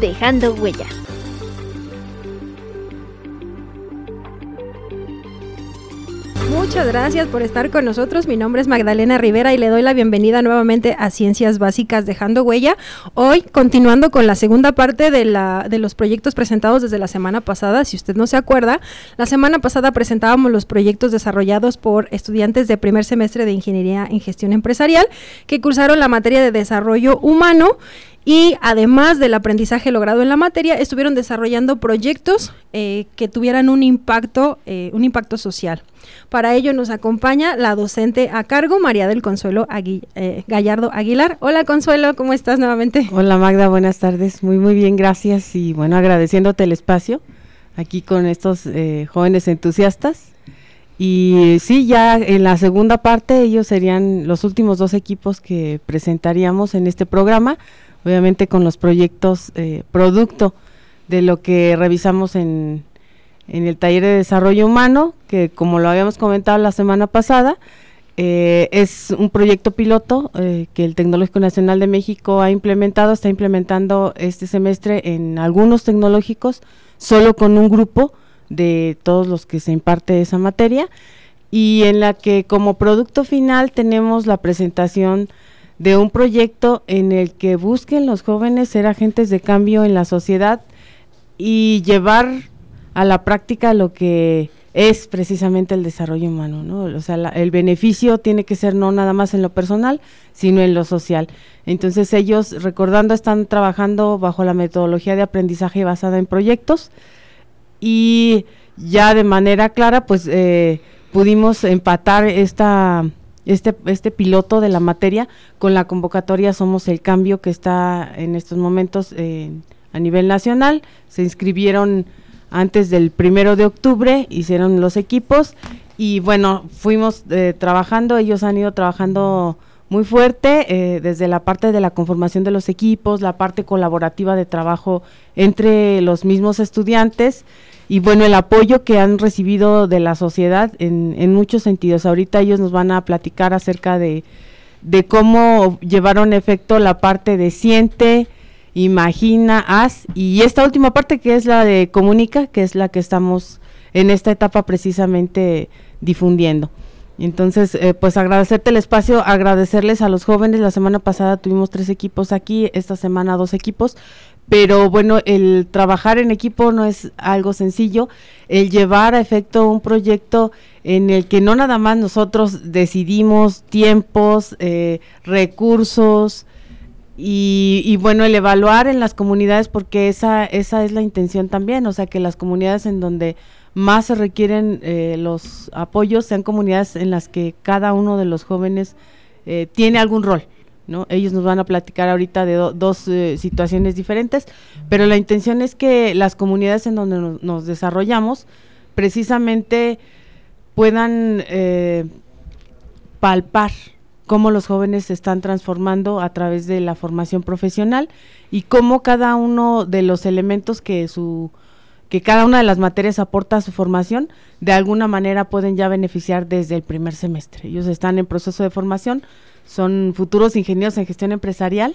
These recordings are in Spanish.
dejando huella. Muchas gracias por estar con nosotros. Mi nombre es Magdalena Rivera y le doy la bienvenida nuevamente a Ciencias Básicas Dejando Huella. Hoy, continuando con la segunda parte de, la, de los proyectos presentados desde la semana pasada, si usted no se acuerda, la semana pasada presentábamos los proyectos desarrollados por estudiantes de primer semestre de Ingeniería en Gestión Empresarial que cursaron la materia de desarrollo humano y además del aprendizaje logrado en la materia, estuvieron desarrollando proyectos eh, que tuvieran un impacto, eh, un impacto social. Para ello nos acompaña la docente a cargo, María del Consuelo eh, Gallardo Aguilar. Hola Consuelo, ¿cómo estás nuevamente? Hola Magda, buenas tardes. Muy, muy bien, gracias. Y bueno, agradeciéndote el espacio aquí con estos jóvenes entusiastas. Y sí, ya en la segunda parte ellos serían los últimos dos equipos que presentaríamos en este programa obviamente con los proyectos eh, producto de lo que revisamos en, en, el taller de desarrollo humano, que como lo habíamos comentado la semana pasada, eh, es un proyecto piloto eh, que el Tecnológico Nacional de México ha implementado, está implementando este semestre en algunos tecnológicos, solo con un grupo de todos los que se imparte esa materia, y en la que como producto final tenemos la presentación de un proyecto en el que busquen los jóvenes ser agentes de cambio en la sociedad y llevar a la práctica lo que es precisamente el desarrollo humano, ¿no? O sea, el beneficio tiene que ser no nada más en lo personal, sino en lo social. Entonces ellos, recordando, están trabajando bajo la metodología de aprendizaje basada en proyectos y ya de manera clara, pues eh, pudimos empatar esta este, este piloto de la materia con la convocatoria Somos el Cambio que está en estos momentos a nivel nacional. Se inscribieron antes del primero de octubre, hicieron los equipos y bueno, fuimos eh, trabajando, ellos han ido trabajando muy fuerte eh, desde la parte de la conformación de los equipos, la parte colaborativa de trabajo entre los mismos estudiantes y bueno, el apoyo que han recibido de la sociedad en, en muchos sentidos. Ahorita ellos nos van a platicar acerca de, de cómo llevaron efecto la parte de siente, imagina, haz y esta última parte que es la de comunica, que es la que estamos en esta etapa precisamente difundiendo. Entonces, eh, pues agradecerte el espacio, agradecerles a los jóvenes. La semana pasada tuvimos tres equipos aquí, esta semana dos equipos, pero bueno, el trabajar en equipo no es algo sencillo, el llevar a efecto un proyecto en el que no nada más nosotros decidimos tiempos, eh, recursos y, y, bueno, el evaluar en las comunidades porque esa, esa es la intención también, o sea, que las comunidades en donde más se requieren eh, los apoyos sean comunidades en las que cada uno de los jóvenes eh, tiene algún rol ¿no? Ellos nos van a platicar ahorita de dos eh, situaciones diferentes, pero la intención es que las comunidades en donde nos, desarrollamos precisamente puedan palpar cómo los jóvenes se están transformando a través de la formación profesional y cómo cada uno de los elementos que su que cada una de las materias aporta a su formación, de alguna manera pueden ya beneficiar desde el primer semestre. Ellos están en proceso de formación, son futuros ingenieros en gestión empresarial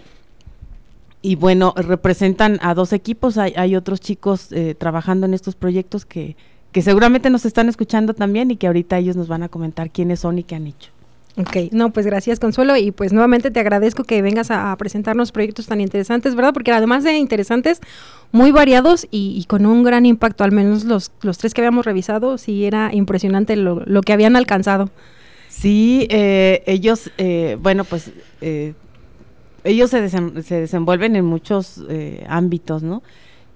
y bueno, representan a dos equipos, hay, otros chicos eh, trabajando en estos proyectos que, que seguramente nos están escuchando también y que ahorita ellos nos van a comentar quiénes son y qué han hecho. Ok, no, pues gracias Consuelo y pues nuevamente te agradezco que vengas a, presentarnos proyectos tan interesantes, ¿verdad? Porque además de interesantes, muy variados y, con un gran impacto, al menos los, los tres que habíamos revisado, sí era impresionante lo, lo que habían alcanzado. Sí, eh, ellos, eh, bueno, pues eh, ellos se, se, desenvuelven en muchos ámbitos, ¿no?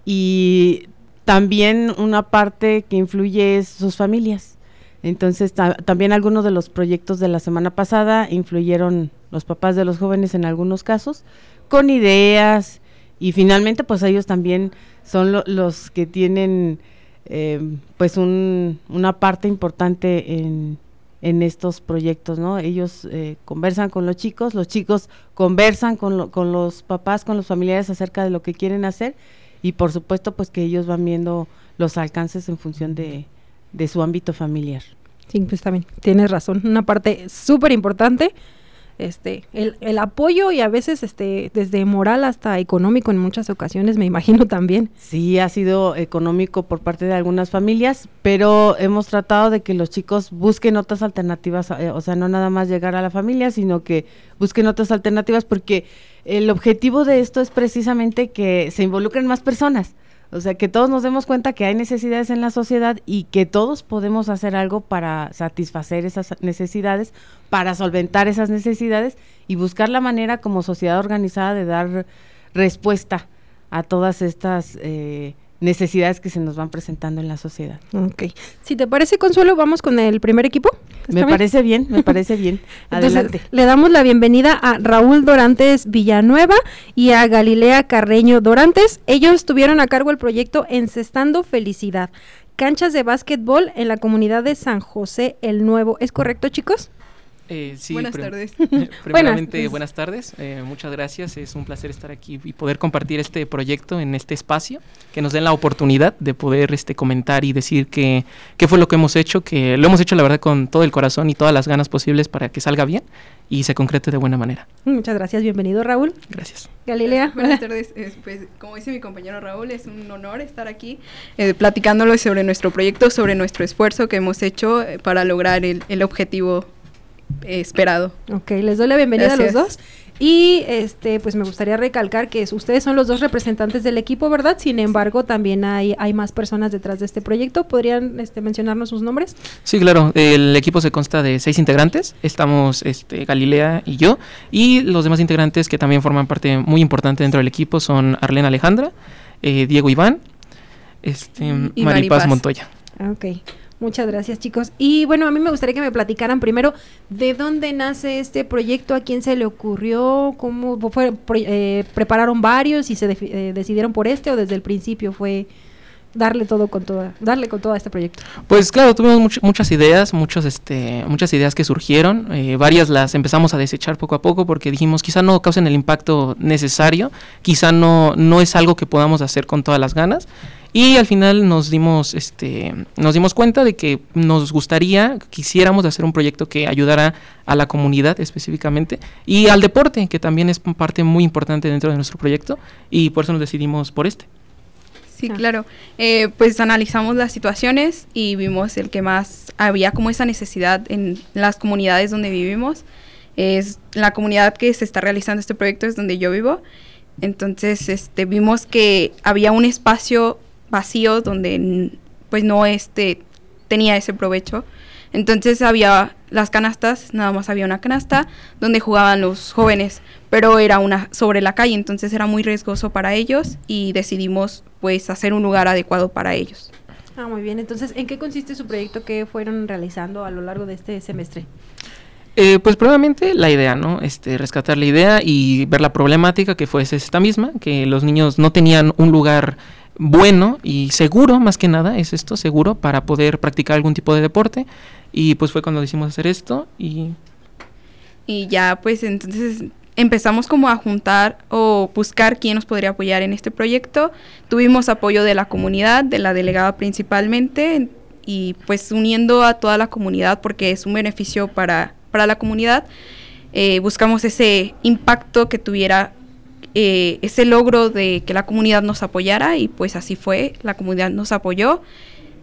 Y también una parte que influye es sus familias. Entonces, también algunos de los proyectos de la semana pasada influyeron los papás de los jóvenes en algunos casos, con ideas y finalmente pues ellos también son los que tienen eh, pues una parte importante en, en estos proyectos, ¿no? Ellos eh, conversan con los chicos, los chicos conversan con, con los papás, con los familiares acerca de lo que quieren hacer y por supuesto pues que ellos van viendo los alcances en función de, de su ámbito familiar. Sí, pues también tienes razón, una parte súper importante este el, el, apoyo y a veces este desde moral hasta económico en muchas ocasiones me imagino también. Sí ha sido económico por parte de algunas familias pero hemos tratado de que los chicos busquen otras alternativas eh, o sea no nada más llegar a la familia sino que busquen otras alternativas porque el objetivo de esto es precisamente que se involucren más personas o sea, que todos nos demos cuenta que hay necesidades en la sociedad y que todos podemos hacer algo para satisfacer esas necesidades, para solventar esas necesidades y buscar la manera como sociedad organizada de dar respuesta a todas estas eh, necesidades que se nos van presentando en la sociedad. Ok. Si te parece, Consuelo, vamos con el primer equipo. Me parece bien, me parece bien. Adelante. le damos la bienvenida a Raúl Dorantes Villanueva y a Galilea Carreño Dorantes. Ellos tuvieron a cargo el proyecto Encestando Felicidad, canchas de básquetbol en la comunidad de San José el Nuevo. ¿Es correcto, chicos? Eh, sí, buenas tardes. primeramente, buenas, tardes. Eh, muchas gracias. Es un placer estar aquí y poder compartir este proyecto en este espacio, que nos den la oportunidad de poder este, comentar y decir qué fue lo que hemos hecho, que lo hemos hecho la verdad con todo el corazón y todas las ganas posibles para que salga bien y se concrete de buena manera. Muchas gracias. Bienvenido, Raúl. Gracias. Galilea. Buenas tardes. pues, como dice mi compañero Raúl, es un honor estar aquí eh, platicándolo sobre nuestro proyecto, sobre nuestro esfuerzo que hemos hecho eh, para lograr el, el objetivo esperado. Ok, les doy la bienvenida a los dos. Y este, pues me gustaría recalcar que ustedes son los dos representantes del equipo, ¿verdad? Sin embargo, también hay, hay más personas detrás de este proyecto. ¿Podrían este, mencionarnos sus nombres? Sí, claro. El equipo se consta de seis integrantes. Estamos este, Galilea y yo. Y los demás integrantes que también forman parte muy importante dentro del equipo son Arlena Alejandra, eh, Diego Iván, este, Maripaz Montoya. Ok. Muchas gracias, chicos. Y bueno, a mí me gustaría que me platicaran primero de dónde nace este proyecto, a quién se le ocurrió, cómo fue, eh, prepararon varios y se eh, decidieron por este o desde el principio fue darle todo con toda, darle con todo a este proyecto. Pues claro, tuvimos muchas ideas, muchos, este, muchas ideas que surgieron, eh, varias las empezamos a desechar poco a poco porque dijimos quizá no causen el impacto necesario, quizá no, no es algo que podamos hacer con todas las ganas y al final nos dimos, este, nos dimos cuenta de que nos gustaría, quisiéramos hacer un proyecto que ayudara a la comunidad específicamente y al deporte, que también es parte muy importante dentro de nuestro proyecto, y por eso nos decidimos por este. Sí, claro. Eh, pues analizamos las situaciones y vimos el que más había como esa necesidad en las comunidades donde vivimos. Es la comunidad que se está realizando este proyecto es donde yo vivo. Entonces, este, vimos que había un espacio vacío donde pues no este tenía ese provecho. Entonces había las canastas, nada más había una canasta donde jugaban los jóvenes, pero era una sobre la calle, entonces era muy riesgoso para ellos y decidimos pues hacer un lugar adecuado para ellos. Ah, muy bien. Entonces, ¿en qué consiste su proyecto que fueron realizando a lo largo de este semestre? Eh, pues probablemente la idea, ¿no? Este, rescatar la idea y ver la problemática que fue esta misma, que los niños no tenían un lugar bueno y seguro, más que nada, es esto, seguro, para poder practicar algún tipo de deporte. Y pues fue cuando decidimos hacer esto y... Y ya pues entonces empezamos como a juntar o buscar quién nos podría apoyar en este proyecto. Tuvimos apoyo de la comunidad, de la delegada principalmente, y pues uniendo a toda la comunidad porque es un beneficio para, para la comunidad. Eh, buscamos ese impacto que tuviera eh, ese logro de que la comunidad nos apoyara y pues así fue, la comunidad nos apoyó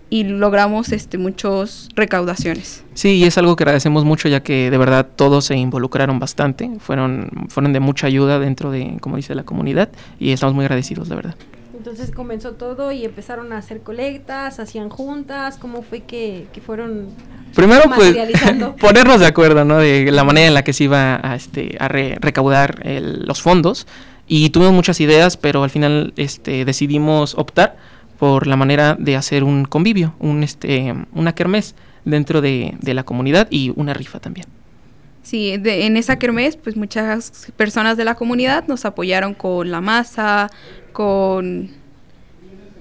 y logramos este muchos recaudaciones. Sí, y es algo que agradecemos mucho ya que de verdad todos se involucraron bastante, fueron fueron de mucha ayuda dentro de como dice la comunidad y estamos muy agradecidos, la verdad. Entonces comenzó todo y empezaron a hacer colectas, hacían juntas, ¿cómo fue que, fueron Primero, pues, ponernos de acuerdo, ¿no? De la manera en la que se iba a, este, a recaudar los fondos y tuvimos muchas ideas, pero al final este, decidimos optar por la manera de hacer un convivio, un, este, una kermés dentro de, la comunidad y una rifa también. Sí, de, en esa kermés, pues muchas personas de la comunidad nos apoyaron con la masa, con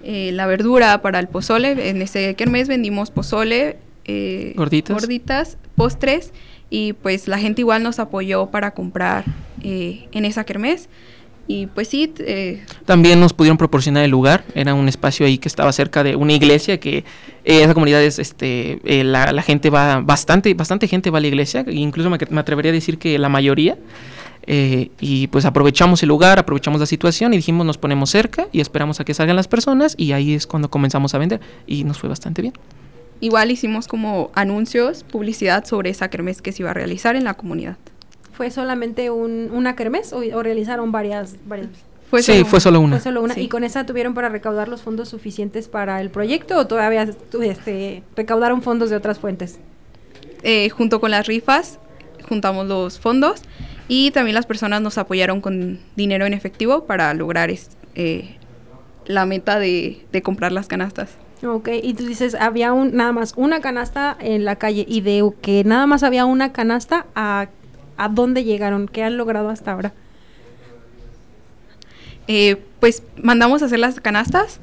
eh, la verdura para el pozole. En ese kermés vendimos pozole, eh, gorditas. gorditas, postres y pues la gente igual nos apoyó para comprar eh, en esa kermés. Y pues sí. Eh, También nos pudieron proporcionar el lugar. Era un espacio ahí que estaba cerca de una iglesia que eh, esa comunidad es, este, eh, la, la, gente va, bastante, bastante gente va a la iglesia. Incluso me, me atrevería a decir que la mayoría. Eh, y pues aprovechamos el lugar, aprovechamos la situación y dijimos nos ponemos cerca y esperamos a que salgan las personas y ahí es cuando comenzamos a vender y nos fue bastante bien. Igual hicimos como anuncios, publicidad sobre esa kermés que se iba a realizar en la comunidad. ¿Fue solamente un, una kermés o, o, realizaron varias? varias? Fue sí, solo fue solo una. Fue solo una. Sí. ¿Y con esa tuvieron para recaudar los fondos suficientes para el proyecto o todavía este, recaudaron fondos de otras fuentes? Eh, junto con las rifas, juntamos los fondos y también las personas nos apoyaron con dinero en efectivo para lograr eh, la meta de, de comprar las canastas. Ok, y tú dices, había un, nada más una canasta en la calle y de que nada más había una canasta, ¿a, a dónde llegaron? ¿Qué han logrado hasta ahora? Eh, pues mandamos a hacer las canastas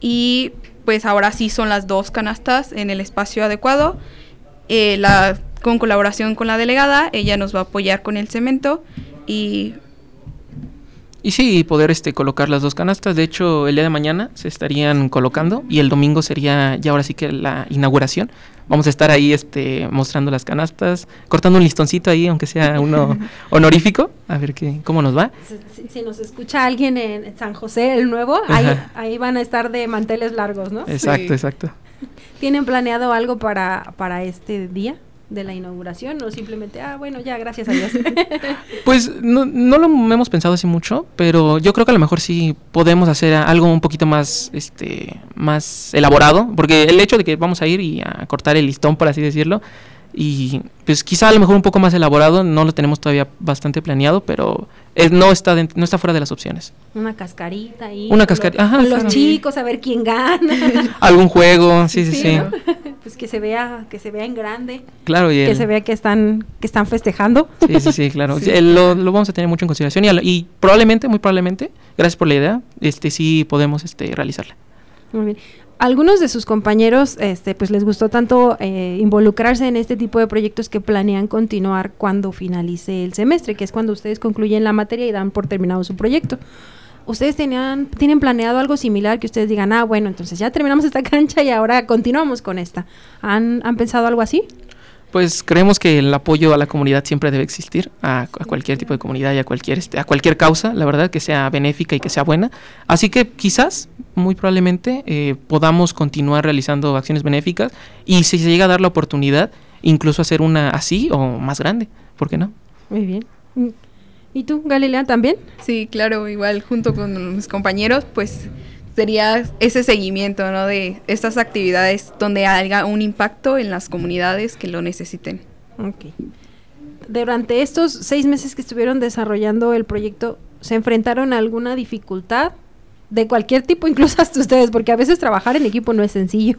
y pues ahora sí son las dos canastas en el espacio adecuado. Eh, la, con colaboración con la delegada, ella nos va a apoyar con el cemento y y sí, poder este, colocar las dos canastas. De hecho, el día de mañana se estarían colocando y el domingo sería ya ahora sí que la inauguración. Vamos a estar ahí este, mostrando las canastas, cortando un listoncito ahí, aunque sea uno honorífico, a ver qué, cómo nos va. Si, si, nos escucha alguien en San José, el nuevo, ahí, ahí, van a estar de manteles largos, ¿no? Exacto, sí. exacto. ¿Tienen planeado algo para, para este día? De la inauguración o simplemente, ah, bueno, ya, gracias a Dios? pues no, no, lo hemos pensado así mucho, pero yo creo que a lo mejor sí podemos hacer algo un poquito más, este, más elaborado, porque el hecho de que vamos a ir y a cortar el listón, por así decirlo, y pues quizá a lo mejor un poco más elaborado, no lo tenemos todavía bastante planeado, pero eh, no está dentro, no está fuera de las opciones. Una cascarita ahí. Una cascarita, ajá. Con los claro. chicos, a ver quién gana. Algún juego, sí, sí, sí. sí. ¿no? Pues que se vea, que se vea en grande. Claro, y que el... se vea que están, que están festejando. Sí, sí, sí, claro. sí. Lo, lo, vamos a tener mucho en consideración y, y, probablemente, muy probablemente, gracias por la idea, este sí podemos este, realizarla. Muy bien algunos de sus compañeros este, pues les gustó tanto eh, involucrarse en este tipo de proyectos que planean continuar cuando finalice el semestre, que es cuando ustedes concluyen la materia y dan por terminado su proyecto. ¿Ustedes tenían, tienen planeado algo similar que ustedes digan, ah, bueno, entonces ya terminamos esta cancha y ahora continuamos con esta? ¿Han, ¿han pensado algo así? Pues creemos que el apoyo a la comunidad siempre debe existir, a, a, cualquier tipo de comunidad y a cualquier, este, a cualquier causa, la verdad, que sea benéfica y que sea buena. Así que quizás, muy probablemente, eh, podamos continuar realizando acciones benéficas y si se llega a dar la oportunidad, incluso hacer una así o más grande, ¿por qué no? Muy bien. ¿Y tú, Galilea, también? Sí, claro, igual junto con mis compañeros, pues sería ese seguimiento ¿no? de estas actividades donde haya un impacto en las comunidades que lo necesiten. Okay. Durante estos seis meses que estuvieron desarrollando el proyecto, ¿se enfrentaron a alguna dificultad de cualquier tipo, incluso hasta ustedes? Porque a veces trabajar en equipo no es sencillo.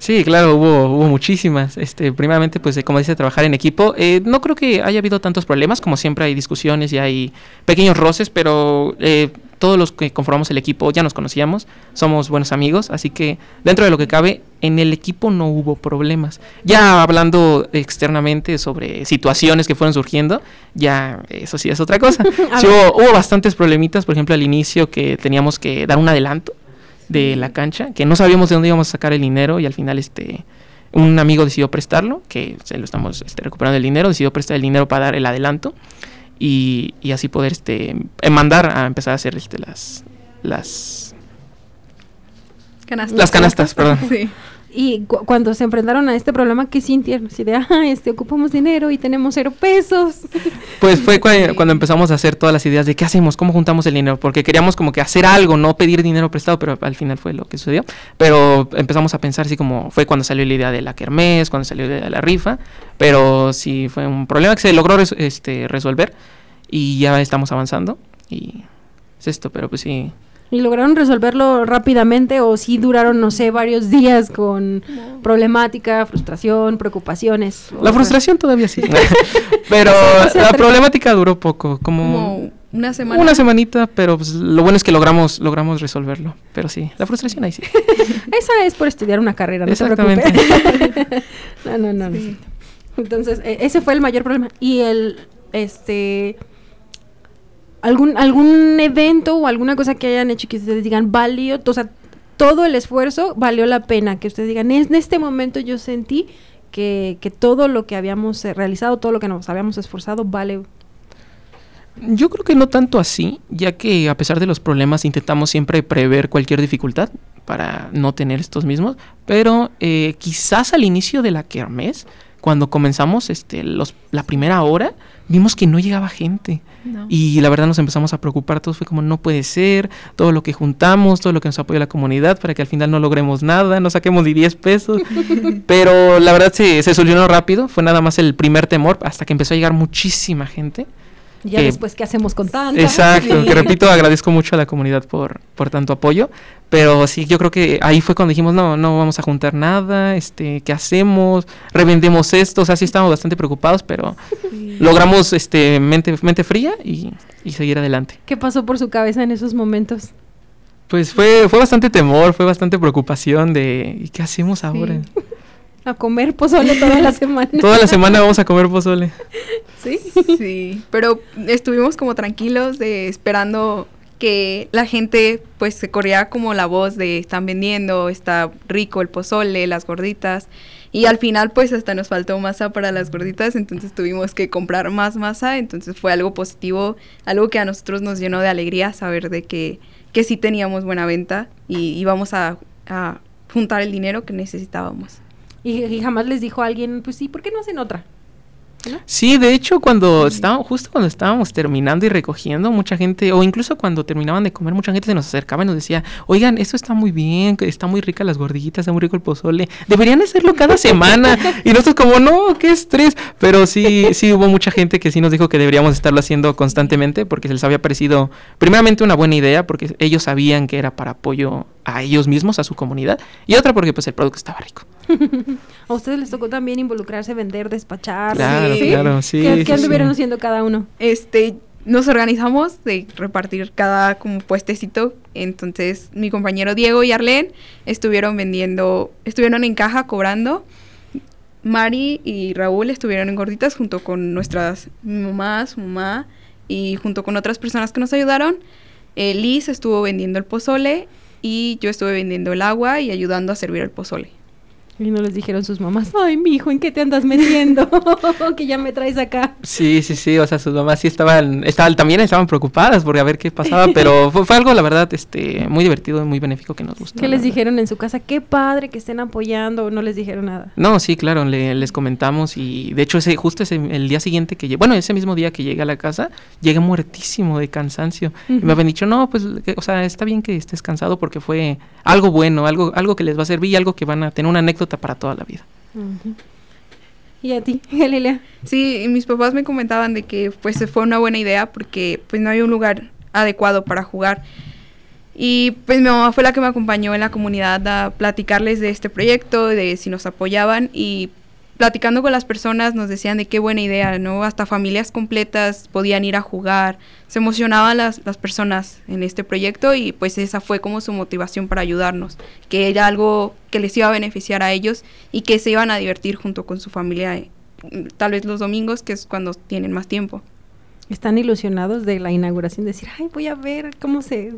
Sí, claro, hubo, hubo muchísimas. Este, primeramente, pues, como dice, trabajar en equipo. Eh, no creo que haya habido tantos problemas, como siempre hay discusiones y hay pequeños roces, pero eh, todos los que conformamos el equipo ya nos conocíamos, somos buenos amigos, así que dentro de lo que cabe, en el equipo no hubo problemas. Ya hablando externamente sobre situaciones que fueron surgiendo, ya eso sí es otra cosa. sí, hubo, hubo bastantes problemitas, por ejemplo, al inicio que teníamos que dar un adelanto de la cancha, que no sabíamos de dónde íbamos a sacar el dinero y al final este un amigo decidió prestarlo, que se lo estamos este, recuperando el dinero, decidió prestar el dinero para dar el adelanto y, y así poder este mandar a empezar a hacer este, las las canastas. las canastas, perdón. Sí. Y cu cuando se enfrentaron a este problema, ¿qué sintieron? Si de, ah, este, ocupamos dinero y tenemos cero pesos. Pues fue cu cuando empezamos a hacer todas las ideas de qué hacemos, cómo juntamos el dinero, porque queríamos como que hacer algo, no pedir dinero prestado, pero al final fue lo que sucedió. Pero empezamos a pensar así como fue cuando salió la idea de la kermés, cuando salió la idea de la rifa, pero sí fue un problema que se logró res este, resolver y ya estamos avanzando y es esto, pero pues sí, ¿Y lograron resolverlo rápidamente o sí duraron, no sé, varios días con problemática, frustración, preocupaciones? La frustración todavía sí. pero la problemática duró poco, como, una semana. Una semanita, pero pues, lo bueno es que logramos logramos resolverlo. Pero sí, la frustración ahí sí. Esa es por estudiar una carrera, no Exactamente. no, no, no. Entonces, e, ese fue el mayor problema. Y el, este algún, algún evento o alguna cosa que hayan hecho que ustedes digan, valió, o sea, todo el esfuerzo valió la pena, que ustedes digan, en este momento yo sentí que, que todo lo que habíamos eh, realizado, todo lo que nos habíamos esforzado, vale. Yo creo que no tanto así, ya que a pesar de los problemas intentamos siempre prever cualquier dificultad para no tener estos mismos, pero eh, quizás al inicio de la kermés, cuando comenzamos este, los, la primera hora, vimos que no llegaba gente. Y la verdad nos empezamos a preocupar, todos fue como no puede ser, todo lo que juntamos, todo lo que nos apoya la comunidad para que al final no logremos nada, no saquemos ni 10 pesos. Pero la verdad se, se solucionó rápido, fue nada más el primer temor hasta que empezó a llegar muchísima gente. Ya después, ¿qué hacemos con tanto? Exacto, que repito, agradezco mucho a la comunidad por, por tanto apoyo, pero sí, yo creo que ahí fue cuando dijimos, no, no vamos a juntar nada, este, ¿qué hacemos? Revendemos esto, o sea, sí estábamos bastante preocupados, pero logramos este, mente, mente fría y, y, seguir adelante. ¿Qué pasó por su cabeza en esos momentos? Pues fue, fue bastante temor, fue bastante preocupación de, ¿y qué hacemos ahora? A comer pozole toda la semana. toda la semana vamos a comer pozole. ¿Sí? Sí, pero estuvimos como tranquilos de esperando que la gente pues se corría como la voz de están vendiendo, está rico el pozole, las gorditas. Y al final pues hasta nos faltó masa para las gorditas, entonces tuvimos que comprar más masa, entonces fue algo positivo, algo que a nosotros nos llenó de alegría saber de que, que sí teníamos buena venta y íbamos a, a juntar el dinero que necesitábamos. Y, jamás les dijo a alguien, pues sí, ¿por qué no hacen otra? Sí, de hecho, cuando estábamos, justo cuando estábamos terminando y recogiendo, mucha gente, o incluso cuando terminaban de comer, mucha gente se nos acercaba y nos decía, oigan, esto está muy bien, está muy rica las gorditas, está muy rico el pozole, deberían hacerlo cada semana. y nosotros como, no, qué estrés. Pero sí, sí hubo mucha gente que sí nos dijo que deberíamos estarlo haciendo constantemente porque se les había parecido, primeramente, una buena idea, porque ellos sabían que era para apoyo a ellos mismos, a su comunidad, y otra porque pues el producto estaba rico. a ustedes les tocó también involucrarse, vender, despachar. Claro, ¿sí? claro, sí. ¿Qué, anduvieron haciendo cada uno? Este, nos organizamos de repartir cada como puestecito. Entonces, mi compañero Diego y Arlene estuvieron vendiendo, estuvieron en caja cobrando. Mari y Raúl estuvieron en gorditas junto con nuestras mi mamá, su mamá y junto con otras personas que nos ayudaron. Eh, Liz estuvo vendiendo el pozole y yo estuve vendiendo el agua y ayudando a servir el pozole. Y no les dijeron sus mamás, ay, mi hijo, ¿en qué te andas metiendo? que ya me traes acá. Sí, sí, sí, o sea, sus mamás sí estaban, estaban también estaban preocupadas por a ver qué pasaba, pero fue, algo, la verdad, este, muy divertido y muy benéfico que nos gustó. ¿Qué les dijeron en su casa? Qué padre que estén apoyando, o no les dijeron nada. No, sí, claro, les comentamos y de hecho ese, justo ese, el día siguiente que llegué, bueno, ese mismo día que llegué a la casa, llegué muertísimo de cansancio. Y me habían dicho, no, pues, o sea, está bien que estés cansado porque fue algo bueno, algo, algo que les va a servir y algo que van a tener una anécdota para toda la vida. ¿Y a ti, Galilea? Sí, mis papás me comentaban de que pues fue una buena idea porque pues no hay un lugar adecuado para jugar. Y pues mi mamá fue la que me acompañó en la comunidad a platicarles de este proyecto, de si nos apoyaban y platicando con las personas nos decían de qué buena idea, ¿no? Hasta familias completas podían ir a jugar, se emocionaban las, las personas en este proyecto y pues esa fue como su motivación para ayudarnos, que era algo que les iba a beneficiar a ellos y que se iban a divertir junto con su familia, eh, tal vez los domingos, que es cuando tienen más tiempo. Están ilusionados de la inauguración, decir, ay, voy a ver cómo se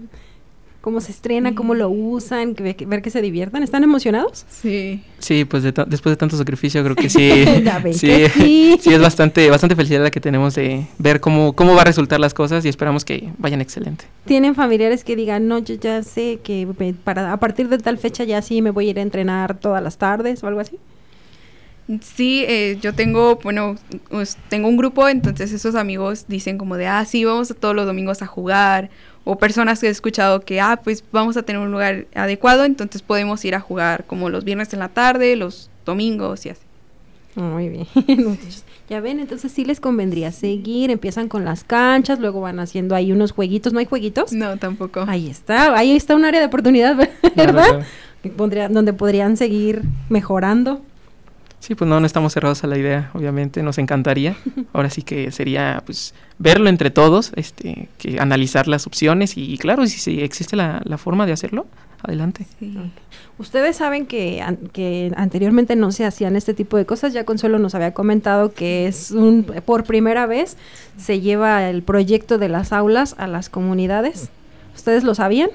cómo se estrena, cómo lo usan, que, ver que se diviertan. ¿Están emocionados? Sí. Sí, pues después de tanto sacrificio creo que sí. sí, sí. sí, es bastante, bastante felicidad la que tenemos de ver cómo, cómo va a resultar las cosas y esperamos que vayan excelente. ¿Tienen familiares que digan, no, yo ya sé que para, a partir de tal fecha ya sí me voy a ir a entrenar todas las tardes o algo así? Sí, eh, yo tengo, bueno, pues, tengo un grupo, entonces esos amigos dicen como de, ah, sí, vamos todos los domingos a jugar o personas que he escuchado que, ah, pues vamos a tener un lugar adecuado, entonces podemos ir a jugar como los viernes en la tarde, los domingos y así. Muy bien. Ya ven, entonces sí les convendría seguir, empiezan con las canchas, luego van haciendo ahí unos jueguitos, ¿no hay jueguitos? No, tampoco. Ahí está, ahí está un área de oportunidad, ¿verdad? donde podrían seguir mejorando. Sí, pues no, no estamos cerrados a la idea, obviamente, nos encantaría. Ahora sí que sería, pues, verlo entre todos, este, que analizar las opciones y, claro, si, si existe la, la, forma de hacerlo, adelante. Sí. Ustedes saben que, que anteriormente no se hacían este tipo de cosas, ya Consuelo nos había comentado que es un, por primera vez se lleva el proyecto de las aulas a las comunidades. ¿Ustedes lo sabían?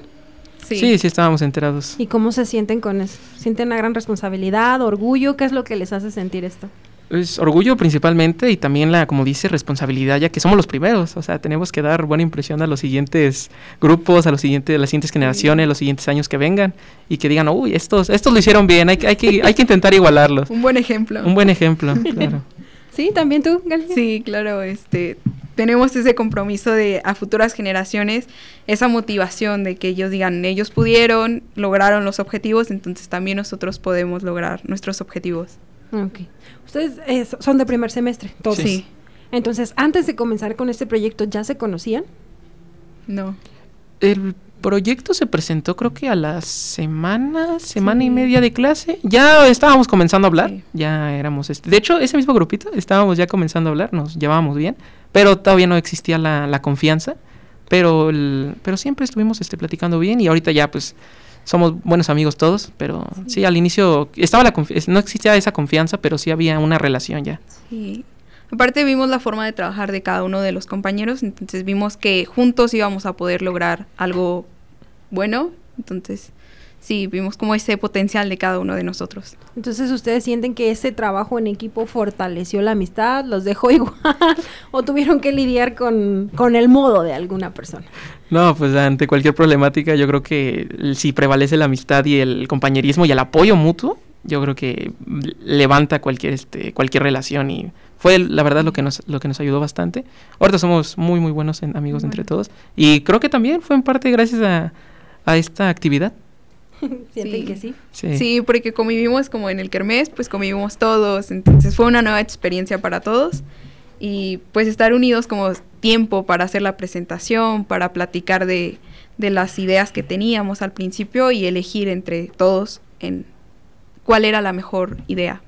Sí. sí, estábamos enterados. ¿Y cómo se sienten con eso? ¿Sienten una gran responsabilidad, orgullo? ¿Qué es lo que les hace sentir esto? Es orgullo principalmente y también la, como dice, responsabilidad, ya que somos los primeros, o sea, tenemos que dar buena impresión a los siguientes grupos, a los siguientes, a las siguientes generaciones, a los siguientes años que vengan y que digan, uy, estos, estos lo hicieron bien, hay, hay, que, hay que intentar igualarlos. Un buen ejemplo. Un buen ejemplo, claro. Sí, también tú, Galicia. Sí, claro, este, tenemos ese compromiso de a futuras generaciones, esa motivación de que ellos digan, ellos pudieron, lograron los objetivos, entonces también nosotros podemos lograr nuestros objetivos. Ok. Ustedes eh, son de primer semestre, todos. Sí. Entonces, antes de comenzar con este proyecto, ¿ya se conocían? No. El proyecto se presentó creo que a la semana, semana y media de clase. Ya estábamos comenzando a hablar, ya éramos... Este, de hecho, ese mismo grupito estábamos ya comenzando a hablar, nos llevábamos bien pero todavía no existía la, la confianza, pero, pero siempre estuvimos este, platicando bien y ahorita ya pues somos buenos amigos todos, pero sí, al inicio estaba la no existía esa confianza, pero sí había una relación ya. Sí. Aparte vimos la forma de trabajar de cada uno de los compañeros, entonces vimos que juntos íbamos a poder lograr algo bueno, entonces sí, vimos como ese potencial de cada uno de nosotros. Entonces, ¿ustedes sienten que ese trabajo en equipo fortaleció la amistad, los dejó igual o tuvieron que lidiar con, con el modo de alguna persona? No, pues ante cualquier problemática yo creo que si prevalece la amistad y el compañerismo y el apoyo mutuo, yo creo que levanta cualquier este cualquier relación y fue la verdad lo que nos lo que nos ayudó bastante. Ahorita somos muy muy buenos amigos entre todos y creo que también fue en parte gracias a, a esta actividad. ¿Sienten que sí? sí? porque convivimos como en el Kermés, pues convivimos todos, entonces fue una nueva experiencia para todos y pues estar unidos como tiempo para hacer la presentación, para platicar de, de las ideas que teníamos al principio y elegir entre todos en cuál era la mejor idea.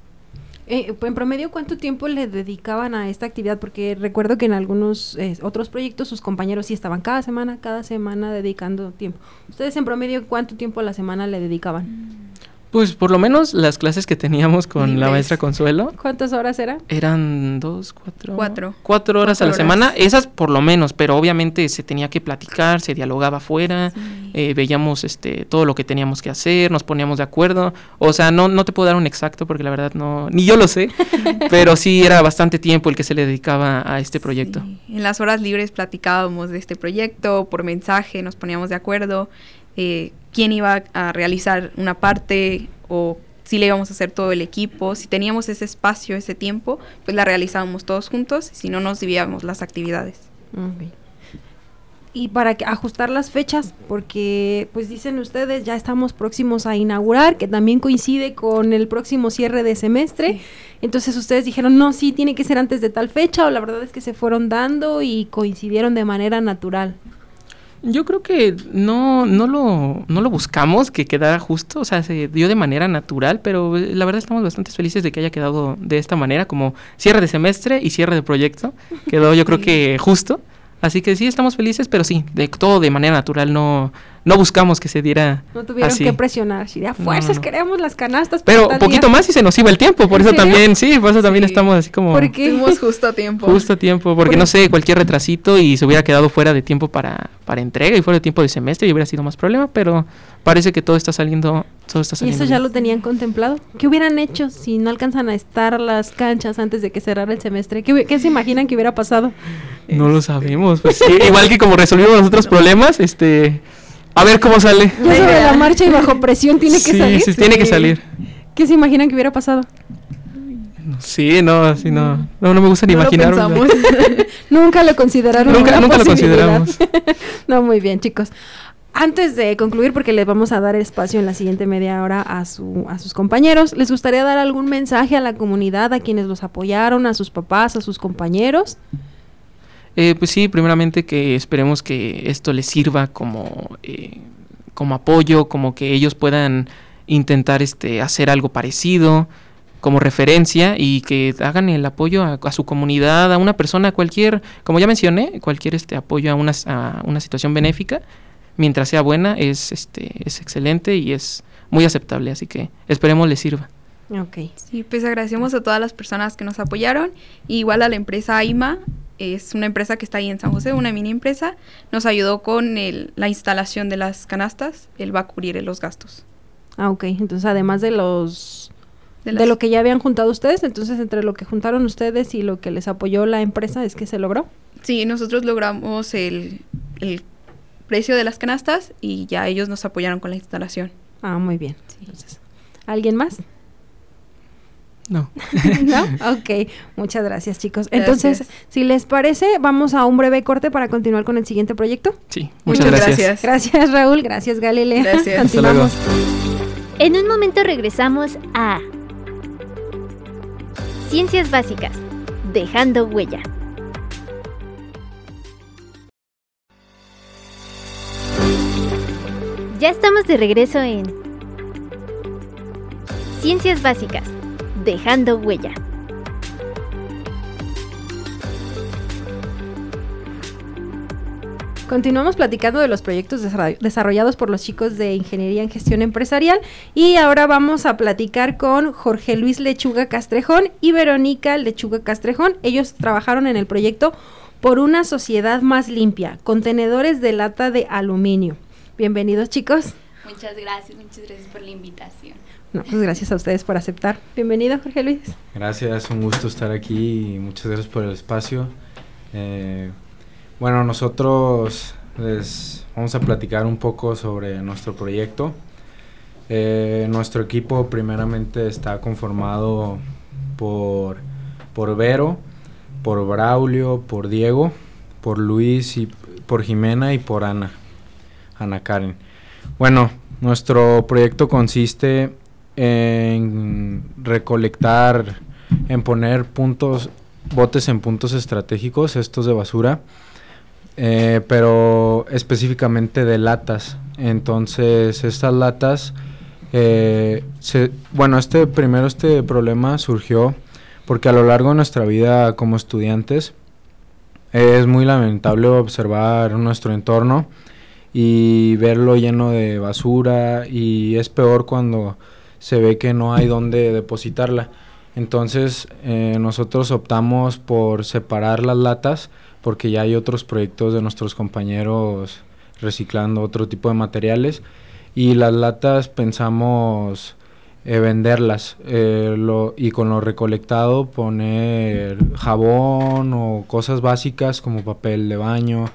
Eh, en promedio, ¿cuánto tiempo le dedicaban a esta actividad? Porque recuerdo que en algunos eh, otros proyectos sus compañeros sí estaban cada semana, cada semana dedicando tiempo. ¿Ustedes en promedio cuánto tiempo a la semana le dedicaban? Pues por lo menos las clases que teníamos con la maestra Consuelo. ¿Cuántas horas eran? Eran dos, cuatro. Cuatro. Cuatro horas a la semana. Esas por lo menos, pero obviamente se tenía que platicar, se dialogaba afuera, eh, veíamos este todo lo que teníamos que hacer, nos poníamos de acuerdo. O sea, no, no te puedo dar un exacto porque la verdad no, ni yo lo sé, pero sí era bastante tiempo el que se le dedicaba a este proyecto. En las horas libres platicábamos de este proyecto, por mensaje, nos poníamos de acuerdo eh, quién iba a realizar una parte o si le íbamos a hacer todo el equipo, si teníamos ese espacio, ese tiempo, pues la realizábamos todos juntos, si no nos dividíamos las actividades. Y para que ajustar las fechas, porque pues dicen ustedes, ya estamos próximos a inaugurar, que también coincide con el próximo cierre de semestre. Entonces ustedes dijeron, no, sí, tiene que ser antes de tal fecha, o la verdad es que se fueron dando y coincidieron de manera natural. Yo creo que no, no, lo, no lo buscamos que quedara justo, o sea, se dio de manera natural, pero eh, la verdad estamos bastante felices de que haya quedado de esta manera, como cierre de semestre y cierre de proyecto. Quedó yo creo que justo. Así que sí, estamos felices, pero sí, de todo de manera natural, no, no buscamos que se diera. No tuvieron que presionar, si de fuerzas queremos las canastas. Pero un poquito más y se nos iba el tiempo, por eso también, sí, por eso también estamos así como. Porque tuvimos justo a tiempo. Justo a tiempo, porque no sé, cualquier retrasito y se hubiera quedado fuera de tiempo para, para entrega y fuera de tiempo de semestre y hubiera sido más problema, pero parece que todo está saliendo, todo está saliendo. ¿Y eso ya lo tenían contemplado? ¿Qué hubieran hecho si no alcanzan a estar las canchas antes de que cerrara el semestre? ¿Qué, qué se imaginan que hubiera pasado? No lo sabemos, pues igual que como resolvimos los otros problemas, este a ver cómo sale. Ya sobre la marcha y bajo presión tiene que salir. Sí, tiene que salir. ¿Qué se imaginan que hubiera pasado? Sí, no, sí, no. No, no me gusta ni no imaginarlo. nunca lo consideraron. Nunca, nunca lo consideramos. no, muy bien, chicos. Antes de concluir, porque les vamos a dar espacio en la siguiente media hora a, su, a sus compañeros, ¿les gustaría dar algún mensaje a la comunidad, a quienes los apoyaron, a sus papás, a sus compañeros? Eh, pues sí, primeramente que esperemos que esto les sirva como, eh, como apoyo, como que ellos puedan intentar este, hacer algo parecido como referencia y que hagan el apoyo a, su comunidad, a una persona, cualquier, como ya mencioné, cualquier este apoyo a una, a una situación benéfica, mientras sea buena, es, este, es excelente y es muy aceptable, así que esperemos les sirva. Ok. Sí, pues agradecemos a todas las personas que nos apoyaron, igual a la empresa AIMA, es una empresa que está ahí en San José, una mini empresa, nos ayudó con el, la instalación de las canastas, él va a cubrir los gastos. Ah, ok, entonces además de los de, lo que ya habían juntado ustedes, entonces entre lo que juntaron ustedes y lo que les apoyó la empresa es que se logró. Sí, nosotros logramos el, el precio de las canastas y ya ellos nos apoyaron con la instalación. Ah, muy bien. ¿Alguien más? No. ¿No? Ok, muchas gracias chicos. Entonces, si les parece, vamos a un breve corte para continuar con el siguiente proyecto. Sí, muchas, gracias. gracias. Raúl, gracias Galilea. Gracias. Continuamos. En un momento regresamos a Ciencias Básicas, dejando huella. Ya estamos de regreso en Ciencias Básicas, dejando huella. Continuamos platicando de los proyectos desarrollados por los chicos de Ingeniería en Gestión Empresarial y ahora vamos a platicar con Jorge Luis Lechuga Castrejón y Verónica Lechuga Castrejón. Ellos trabajaron en el proyecto por una sociedad más limpia, contenedores de lata de aluminio. Bienvenidos chicos. Muchas gracias, muchas gracias por la invitación. No, pues gracias a ustedes por aceptar. Bienvenido Jorge Luis. Gracias, un gusto estar aquí y muchas gracias por el espacio. Eh, bueno, nosotros les vamos a platicar un poco sobre nuestro proyecto. Eh, nuestro equipo primeramente está conformado por, por Vero, por Braulio, por Diego, por Luis y por Jimena y por Ana, Ana Karen. Bueno, nuestro proyecto consiste en recolectar, en poner puntos, botes en puntos estratégicos, estos de basura, eh, pero específicamente de latas. Entonces, estas latas, eh, bueno, este primero este problema surgió porque a lo largo de nuestra vida como estudiantes es muy lamentable observar nuestro entorno y verlo lleno de basura y es peor cuando se ve que no hay dónde depositarla. Entonces eh, nosotros optamos por separar las latas porque ya hay otros proyectos de nuestros compañeros reciclando otro tipo de materiales y las latas pensamos eh, venderlas eh, y con lo recolectado poner jabón o cosas básicas como papel de baño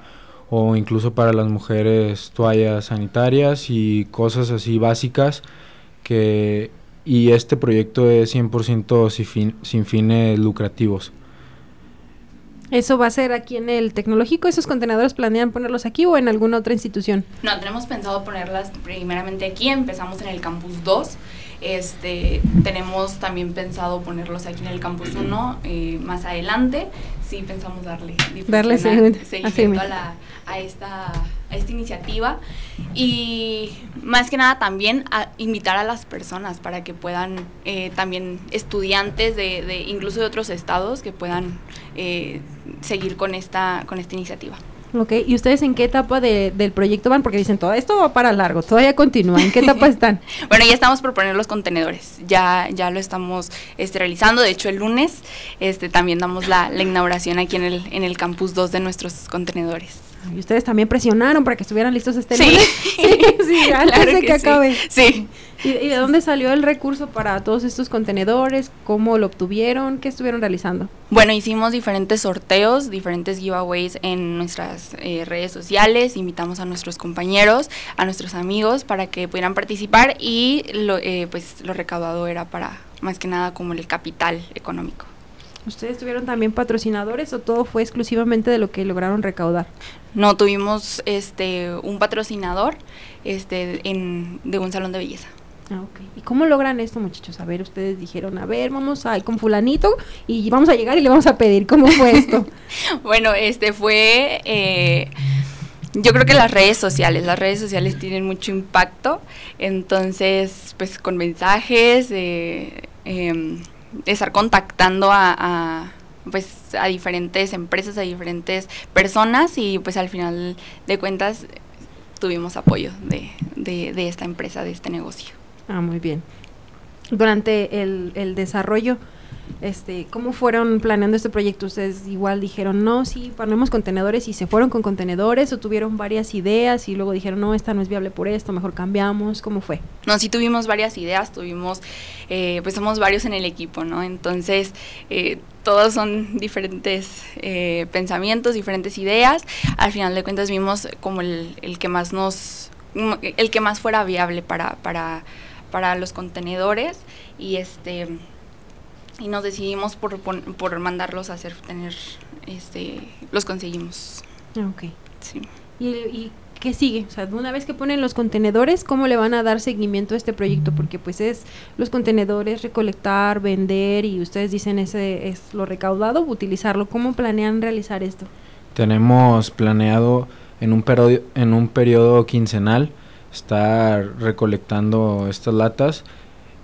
o incluso para las mujeres toallas sanitarias y cosas así básicas que y este proyecto es 100% sin, sin fines lucrativos. ¿Eso va a ser aquí en el tecnológico? ¿Esos contenedores planean ponerlos aquí o en alguna otra institución? No, tenemos pensado ponerlas primeramente aquí. Empezamos en el campus 2. Este, tenemos también pensado ponerlos aquí en el campus 1 eh, más adelante. Sí, pensamos darle, darle seguimiento a, la, a, esta, a esta iniciativa. Y más que nada también a invitar a las personas para que puedan, eh, también estudiantes de, de, incluso de otros estados, que puedan eh, seguir con esta, con esta iniciativa. Ok, ¿y ustedes en qué etapa de, del proyecto van? Porque dicen, todo esto va para largo, todavía continúa. ¿En qué etapa están? bueno, ya estamos por poner los contenedores, ya, ya lo estamos este, realizando. De hecho, el lunes este, también damos la, la inauguración aquí en el, en el campus 2 de nuestros contenedores. Y ustedes también presionaron para que estuvieran listos este lunes. Sí, sí, antes de que, acabe. Sí. ¿Y, de dónde salió el recurso para todos estos contenedores? ¿Cómo lo obtuvieron? ¿Qué estuvieron realizando? Bueno, hicimos diferentes sorteos, diferentes giveaways en nuestras eh, redes sociales. Invitamos a nuestros compañeros, a nuestros amigos para que pudieran participar y lo, eh, pues lo recaudado era para más que nada como el capital económico. ¿Ustedes tuvieron también patrocinadores o todo fue exclusivamente de lo que lograron recaudar? No, tuvimos este un patrocinador este en, de un salón de belleza. Ah, okay. ¿Y cómo logran esto, muchachos? A ver, ustedes dijeron, a ver, vamos a ir con fulanito y vamos a llegar y le vamos a pedir. ¿Cómo fue esto? bueno, este fue, eh, yo creo que las redes sociales, las redes sociales tienen mucho impacto, entonces, pues con mensajes, eh, eh, estar contactando a, pues a diferentes empresas, a diferentes personas y pues al final de cuentas tuvimos apoyo de, de, de esta empresa, de este negocio. Ah, muy bien. Durante el, el desarrollo, este, ¿cómo fueron planeando este proyecto? ¿Ustedes igual dijeron, no, sí, ponemos contenedores y se fueron con contenedores o tuvieron varias ideas y luego dijeron, no, esta no es viable por esto, mejor cambiamos? ¿Cómo fue? No, sí tuvimos varias ideas, tuvimos, eh, pues somos varios en el equipo, ¿no? Entonces, eh, todos son diferentes eh, pensamientos, diferentes ideas. Al final de cuentas vimos como el, el que más nos, el que más fuera viable para, para, para los contenedores y este y nos decidimos por, por, mandarlos a hacer tener este los conseguimos. Ok. Sí. Y, y qué sigue o sea una vez que ponen los contenedores cómo le van a dar seguimiento a este proyecto porque pues es los contenedores recolectar vender y ustedes dicen ese es lo recaudado utilizarlo. Cómo planean realizar esto tenemos planeado en un periodo en un periodo quincenal estar recolectando estas latas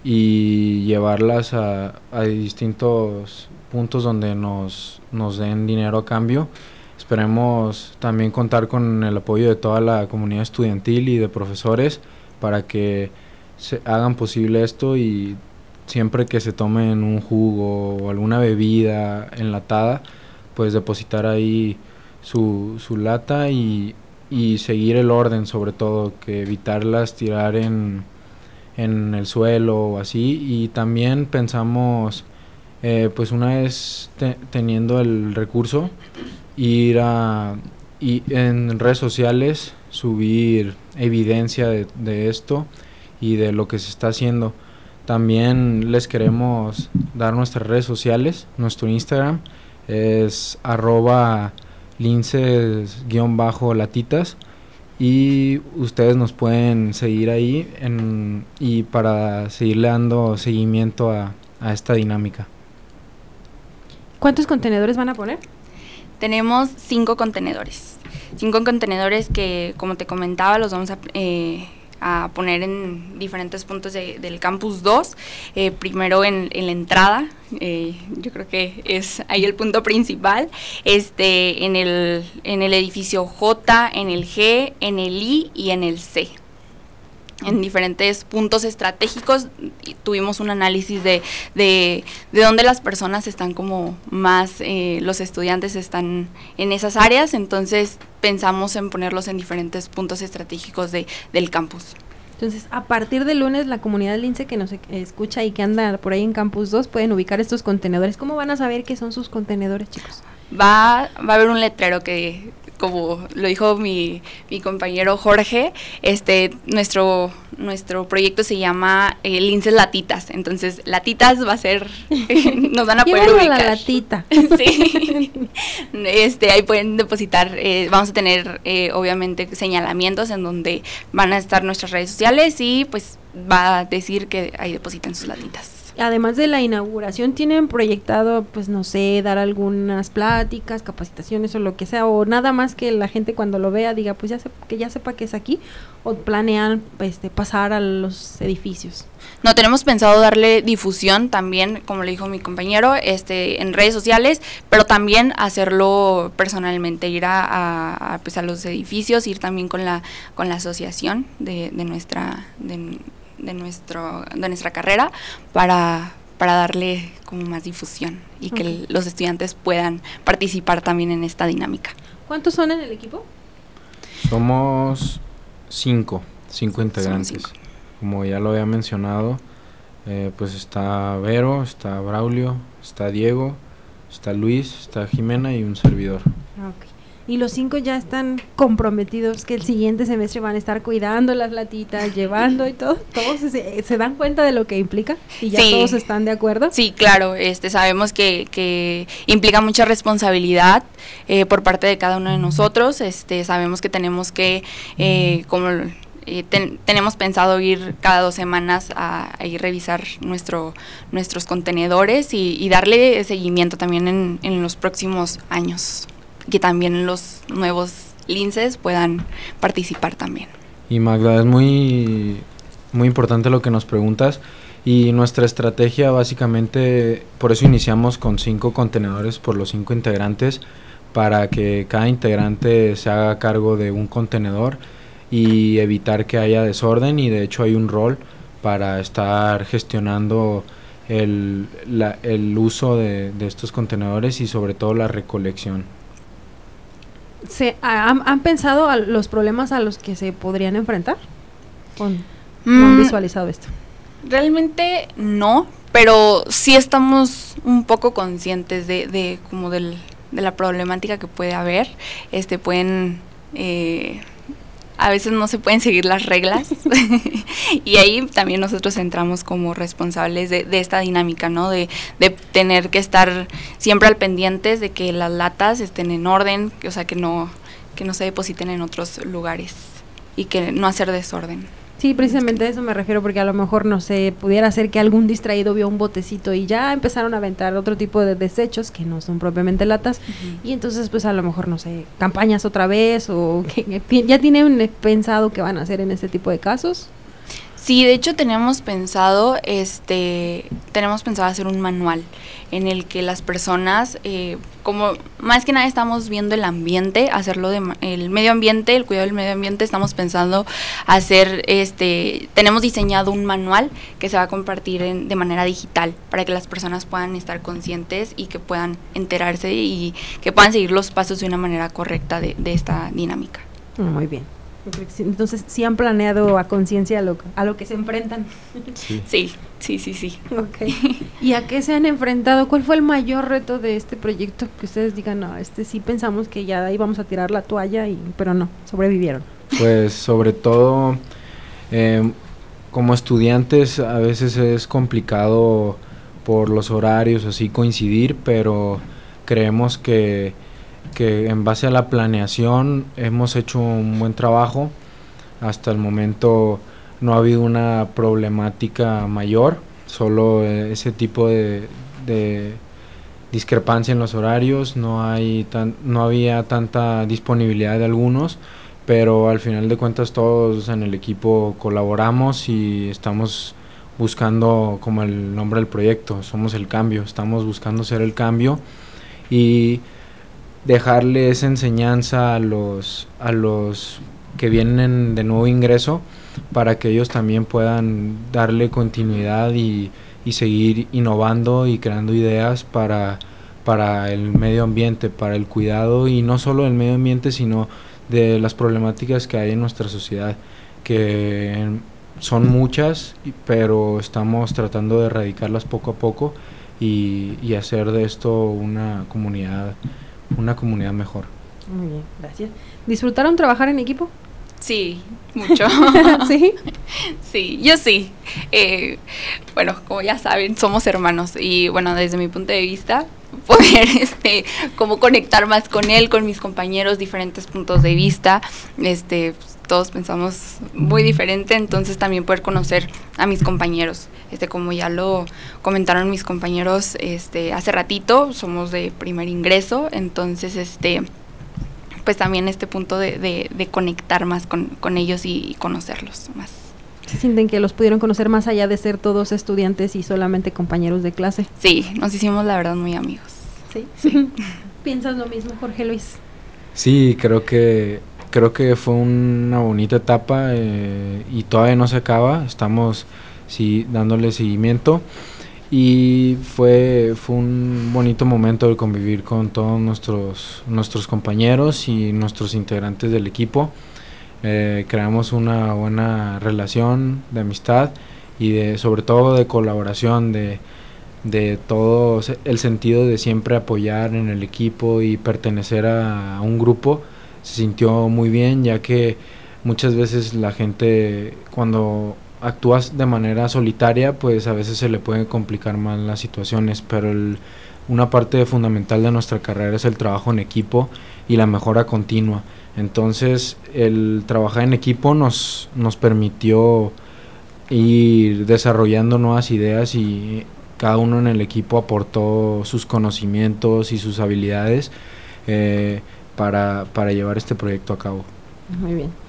y llevarlas a, a, distintos puntos donde nos, nos den dinero a cambio. Esperemos también contar con el apoyo de toda la comunidad estudiantil y de profesores para que se hagan posible esto y siempre que se tomen un jugo o alguna bebida enlatada, pues depositar ahí su, su lata y, y seguir el orden sobre todo, que evitarlas tirar en, en el suelo o así y también pensamos eh, pues una vez te, teniendo el recurso ir a y en redes sociales subir evidencia de, esto y de lo que se está haciendo. También les queremos dar nuestras redes sociales. Nuestro instagram es arroba linces guion bajo latitas y ustedes nos pueden seguir ahí en, y para seguirle dando seguimiento a, a, esta dinámica. ¿Cuántos contenedores van a poner? Tenemos cinco contenedores. Cinco contenedores que, como te comentaba, los vamos a, eh, a poner en diferentes puntos de, del campus 2. Eh, primero en, la entrada, eh, yo creo que es ahí el punto principal. Este, en, el, en el edificio J, en el G, en el I y en el C en diferentes puntos estratégicos tuvimos un análisis de, de, de dónde las personas están como más, eh, los estudiantes están en esas áreas, entonces pensamos en ponerlos en diferentes puntos estratégicos de, del campus. Entonces, a partir del lunes, la comunidad lince que nos escucha y que anda por ahí en Campus 2 pueden ubicar estos contenedores. ¿Cómo van a saber qué son sus contenedores, chicos? Va, va a haber un letrero que como lo dijo mi, mi, compañero Jorge, este, nuestro, nuestro proyecto se llama eh, Linces Latitas. Entonces, Latitas va a ser, nos van a poder ubicar. la latita. sí. Este, ahí pueden depositar, eh, vamos a tener eh, obviamente señalamientos en donde van a estar nuestras redes sociales y pues va a decir que ahí depositen sus latitas además de la inauguración, ¿tienen proyectado, pues no sé, dar algunas pláticas, capacitaciones o lo que sea? O nada más que la gente cuando lo vea diga, pues ya se, que ya sepa que es aquí, o planean este, pasar a los edificios. No, tenemos pensado darle difusión también, como le dijo mi compañero, este, en redes sociales, pero también hacerlo personalmente, ir a, pues a los edificios, ir también con la, con la asociación de, de nuestra... De, de, nuestro, de nuestra carrera para, para darle como más difusión y que okay. los estudiantes puedan participar también en esta dinámica. ¿Cuántos son en el equipo? Somos cinco, cinco integrantes. Cinco. Como ya lo había mencionado, eh, pues está Vero, está Braulio, está Diego, está Luis, está Jimena y un servidor. Okay. Y los cinco ya están comprometidos que el siguiente semestre van a estar cuidando las latitas, llevando y todo. Todos se, se dan cuenta de lo que implica y ya todos están de acuerdo. Sí, claro, este, sabemos que, que implica mucha responsabilidad eh, por parte de cada uno de nosotros. Este, sabemos que tenemos que, eh, como eh, tenemos pensado ir cada dos semanas a, ir revisar nuestro, nuestros contenedores y, darle seguimiento también en, en, los próximos años, que también los nuevos linces puedan participar también. Y Magda, es muy, muy importante lo que nos preguntas. Y nuestra estrategia básicamente, por eso iniciamos con cinco contenedores por los cinco integrantes, para que cada integrante se haga cargo de un contenedor y evitar que haya desorden y de hecho hay un rol para estar gestionando el, el uso de, estos contenedores y sobre todo la recolección. ¿Se, han, pensado los problemas a los que se podrían enfrentar? ¿O no han mm. visualizado esto? Realmente no, pero sí estamos un poco conscientes de, de como del, de la problemática que puede haber. Este pueden eh, a veces no se pueden seguir las reglas y ahí también nosotros entramos como responsables de, esta dinámica, ¿no? De, tener que estar siempre al pendientes de que las latas estén en orden, o sea, que no, que no se depositen en otros lugares y que no hacer desorden. Sí, precisamente a eso me refiero, porque a lo mejor, no sé, pudiera ser que algún distraído vio un botecito y ya empezaron a aventar otro tipo de desechos que no son propiamente latas, y entonces, pues a lo mejor, no sé, campañas otra vez, o que, ya tienen pensado qué van a hacer en este tipo de casos. Sí, de hecho tenemos pensado, este, tenemos pensado hacer un manual en el que las personas, eh, como más que nada estamos viendo el ambiente, hacerlo de el medio ambiente, el cuidado del medio ambiente, estamos pensando hacer, este, tenemos diseñado un manual que se va a compartir de manera digital para que las personas puedan estar conscientes y que puedan enterarse y que puedan seguir los pasos de una manera correcta de, de esta dinámica. Muy bien. Entonces, ¿sí han planeado a conciencia a lo, a lo que se enfrentan? Sí, sí, sí, sí. sí. ¿Y a qué se han enfrentado? ¿Cuál fue el mayor reto de este proyecto? Que ustedes digan, no, este sí pensamos que ya íbamos a tirar la toalla, y, pero no, sobrevivieron. Pues sobre todo, em, como estudiantes a veces es complicado por los horarios así coincidir, pero creemos que que en base a la planeación hemos hecho un buen trabajo. Hasta el momento no ha habido una problemática mayor, solo ese tipo de, discrepancia en los horarios, no, hay tan, no había tanta disponibilidad de algunos, pero al final de cuentas todos en el equipo colaboramos y estamos buscando como el nombre del proyecto, somos el cambio, estamos buscando ser el cambio y dejarle esa enseñanza a los, a los que vienen de nuevo ingreso para que ellos también puedan darle continuidad y, y seguir innovando y creando ideas para, para el medio ambiente, para el cuidado y no solo del medio ambiente, sino de las problemáticas que hay en nuestra sociedad, que son muchas, pero estamos tratando de erradicarlas poco a poco y, y hacer de esto una comunidad una comunidad mejor. Muy bien, gracias. ¿Disfrutaron trabajar en equipo? Sí, mucho. ¿Sí? Sí, yo sí. Eh, bueno, como ya saben, somos hermanos y bueno, desde mi punto de vista, poder este como conectar más con él, con mis compañeros, diferentes puntos de vista, este todos pensamos muy diferente, entonces también poder conocer a mis compañeros. Este, como ya lo comentaron mis compañeros este, hace ratito, somos de primer ingreso, entonces este pues también este punto de, conectar más con, ellos y, conocerlos más. ¿Se sienten que los pudieron conocer más allá de ser todos estudiantes y solamente compañeros de clase? Sí, nos hicimos la verdad muy amigos. Sí. sí. ¿Piensas lo mismo, Jorge Luis? Sí, creo que creo que fue una bonita etapa eh, y todavía no se acaba, estamos sí, dándole seguimiento y fue, fue un bonito momento de convivir con todos nuestros, nuestros compañeros y nuestros integrantes del equipo. Eh, creamos una buena relación de amistad y de, sobre todo de colaboración, de, de todo el sentido de siempre apoyar en el equipo y pertenecer a, un grupo, se sintió muy bien, ya que muchas veces la gente cuando actúas de manera solitaria, pues a veces se le pueden complicar más las situaciones, pero una parte fundamental de nuestra carrera es el trabajo en equipo y la mejora continua. Entonces, el trabajar en equipo nos, nos permitió ir desarrollando nuevas ideas y cada uno en el equipo aportó sus conocimientos y sus habilidades eh, para, para llevar este proyecto a cabo. Muy bien.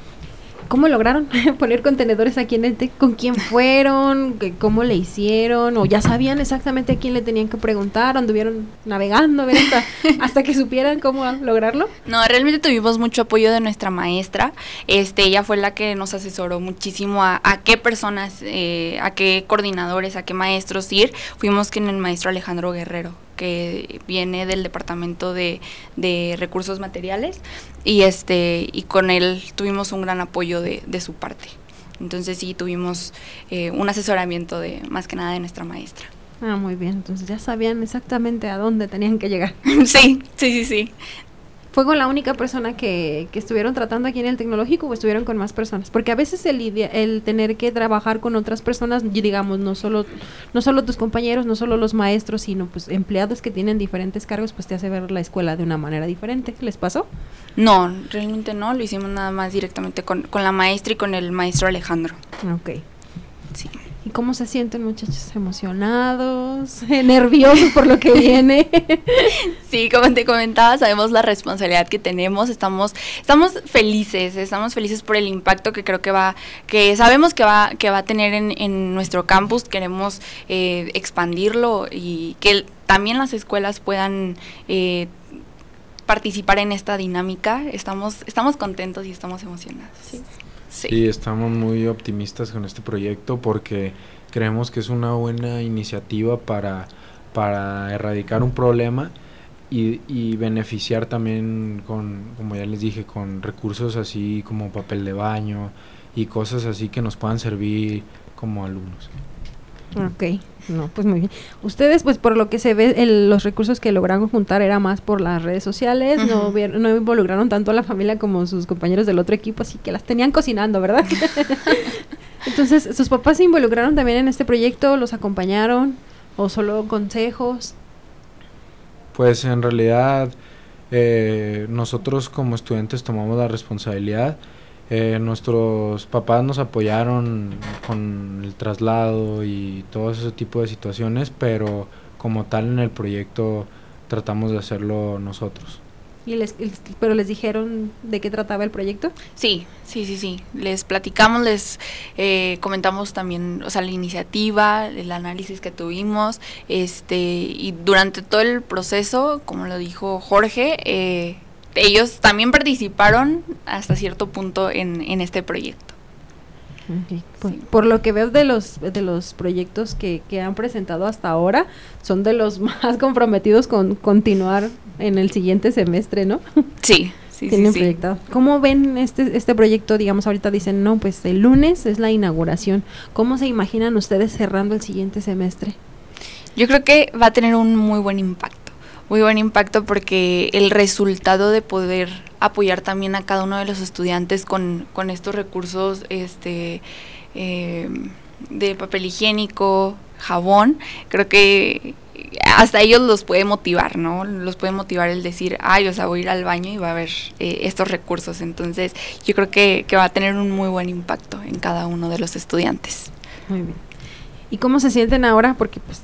¿Cómo lograron poner contenedores aquí en el TEC? ¿Con quién fueron? ¿Cómo le hicieron? ¿O ya sabían exactamente a quién le tenían que preguntar? ¿Anduvieron navegando hasta, hasta que supieran cómo lograrlo? No, realmente tuvimos mucho apoyo de nuestra maestra. Este, ella fue la que nos asesoró muchísimo a, qué personas, eh, a qué coordinadores, a qué maestros ir. Fuimos con el maestro Alejandro Guerrero que viene del departamento de, de, recursos materiales y este y con él tuvimos un gran apoyo de, de su parte. Entonces sí tuvimos eh, un asesoramiento de más que nada de nuestra maestra. Ah muy bien. Entonces ya sabían exactamente a dónde tenían que llegar. Sí sí sí sí ¿Fue con la única persona que, que, estuvieron tratando aquí en el tecnológico o estuvieron con más personas? Porque a veces el, el tener que trabajar con otras personas, digamos, no solo, no solo tus compañeros, no solo los maestros, sino pues empleados que tienen diferentes cargos, pues te hace ver la escuela de una manera diferente. ¿Les pasó? No, realmente no, lo hicimos nada más directamente con, con la maestra y con el maestro Alejandro. Ok. ¿Y cómo se sienten muchachos? ¿Emocionados? ¿Nerviosos por lo que viene? sí, como te comentaba, sabemos la responsabilidad que tenemos, estamos, estamos felices, estamos felices por el impacto que creo que va, que sabemos que va, que va a tener en, en nuestro campus, queremos eh, expandirlo y que también las escuelas puedan eh, participar en esta dinámica. Estamos, estamos contentos y estamos emocionados. Sí. Sí. estamos muy optimistas con este proyecto porque creemos que es una buena iniciativa para, para erradicar un problema y, y, beneficiar también con, como ya les dije, con recursos así como papel de baño y cosas así que nos puedan servir como alumnos. Ok, no, pues muy bien. Ustedes, pues por lo que se ve, los recursos que lograron juntar era más por las redes sociales, no, no involucraron tanto a la familia como sus compañeros del otro equipo, así que las tenían cocinando, ¿verdad? Entonces, ¿sus papás se involucraron también en este proyecto? ¿Los acompañaron? ¿O solo consejos? Pues en realidad, eh, nosotros como estudiantes tomamos la responsabilidad eh, nuestros papás nos apoyaron con el traslado y todo ese tipo de situaciones, pero como tal en el proyecto tratamos de hacerlo nosotros. ¿Y les, ¿Pero les dijeron de qué trataba el proyecto? Sí, sí, sí, sí. Les platicamos, les eh, comentamos también, o sea, la iniciativa, el análisis que tuvimos, este, y durante todo el proceso, como lo dijo Jorge, eh, ellos también participaron hasta cierto punto en, en este proyecto. Por, lo que veo de los de los proyectos que, que, han presentado hasta ahora, son de los más comprometidos con continuar en el siguiente semestre, ¿no? Sí, sí, sí, proyectado. ¿Cómo ven este, este proyecto? Digamos, ahorita dicen, no, pues el lunes es la inauguración. ¿Cómo se imaginan ustedes cerrando el siguiente semestre? Yo creo que va a tener un muy buen impacto muy buen impacto porque el resultado de poder apoyar también a cada uno de los estudiantes con, con estos recursos este, eh, de papel higiénico, jabón, creo que hasta ellos los puede motivar, ¿no? Los puede motivar el decir, ay, o sea, voy a ir al baño y va a haber eh, estos recursos. Entonces, yo creo que, que va a tener un muy buen impacto en cada uno de los estudiantes. Muy bien. ¿Y cómo se sienten ahora? Porque pues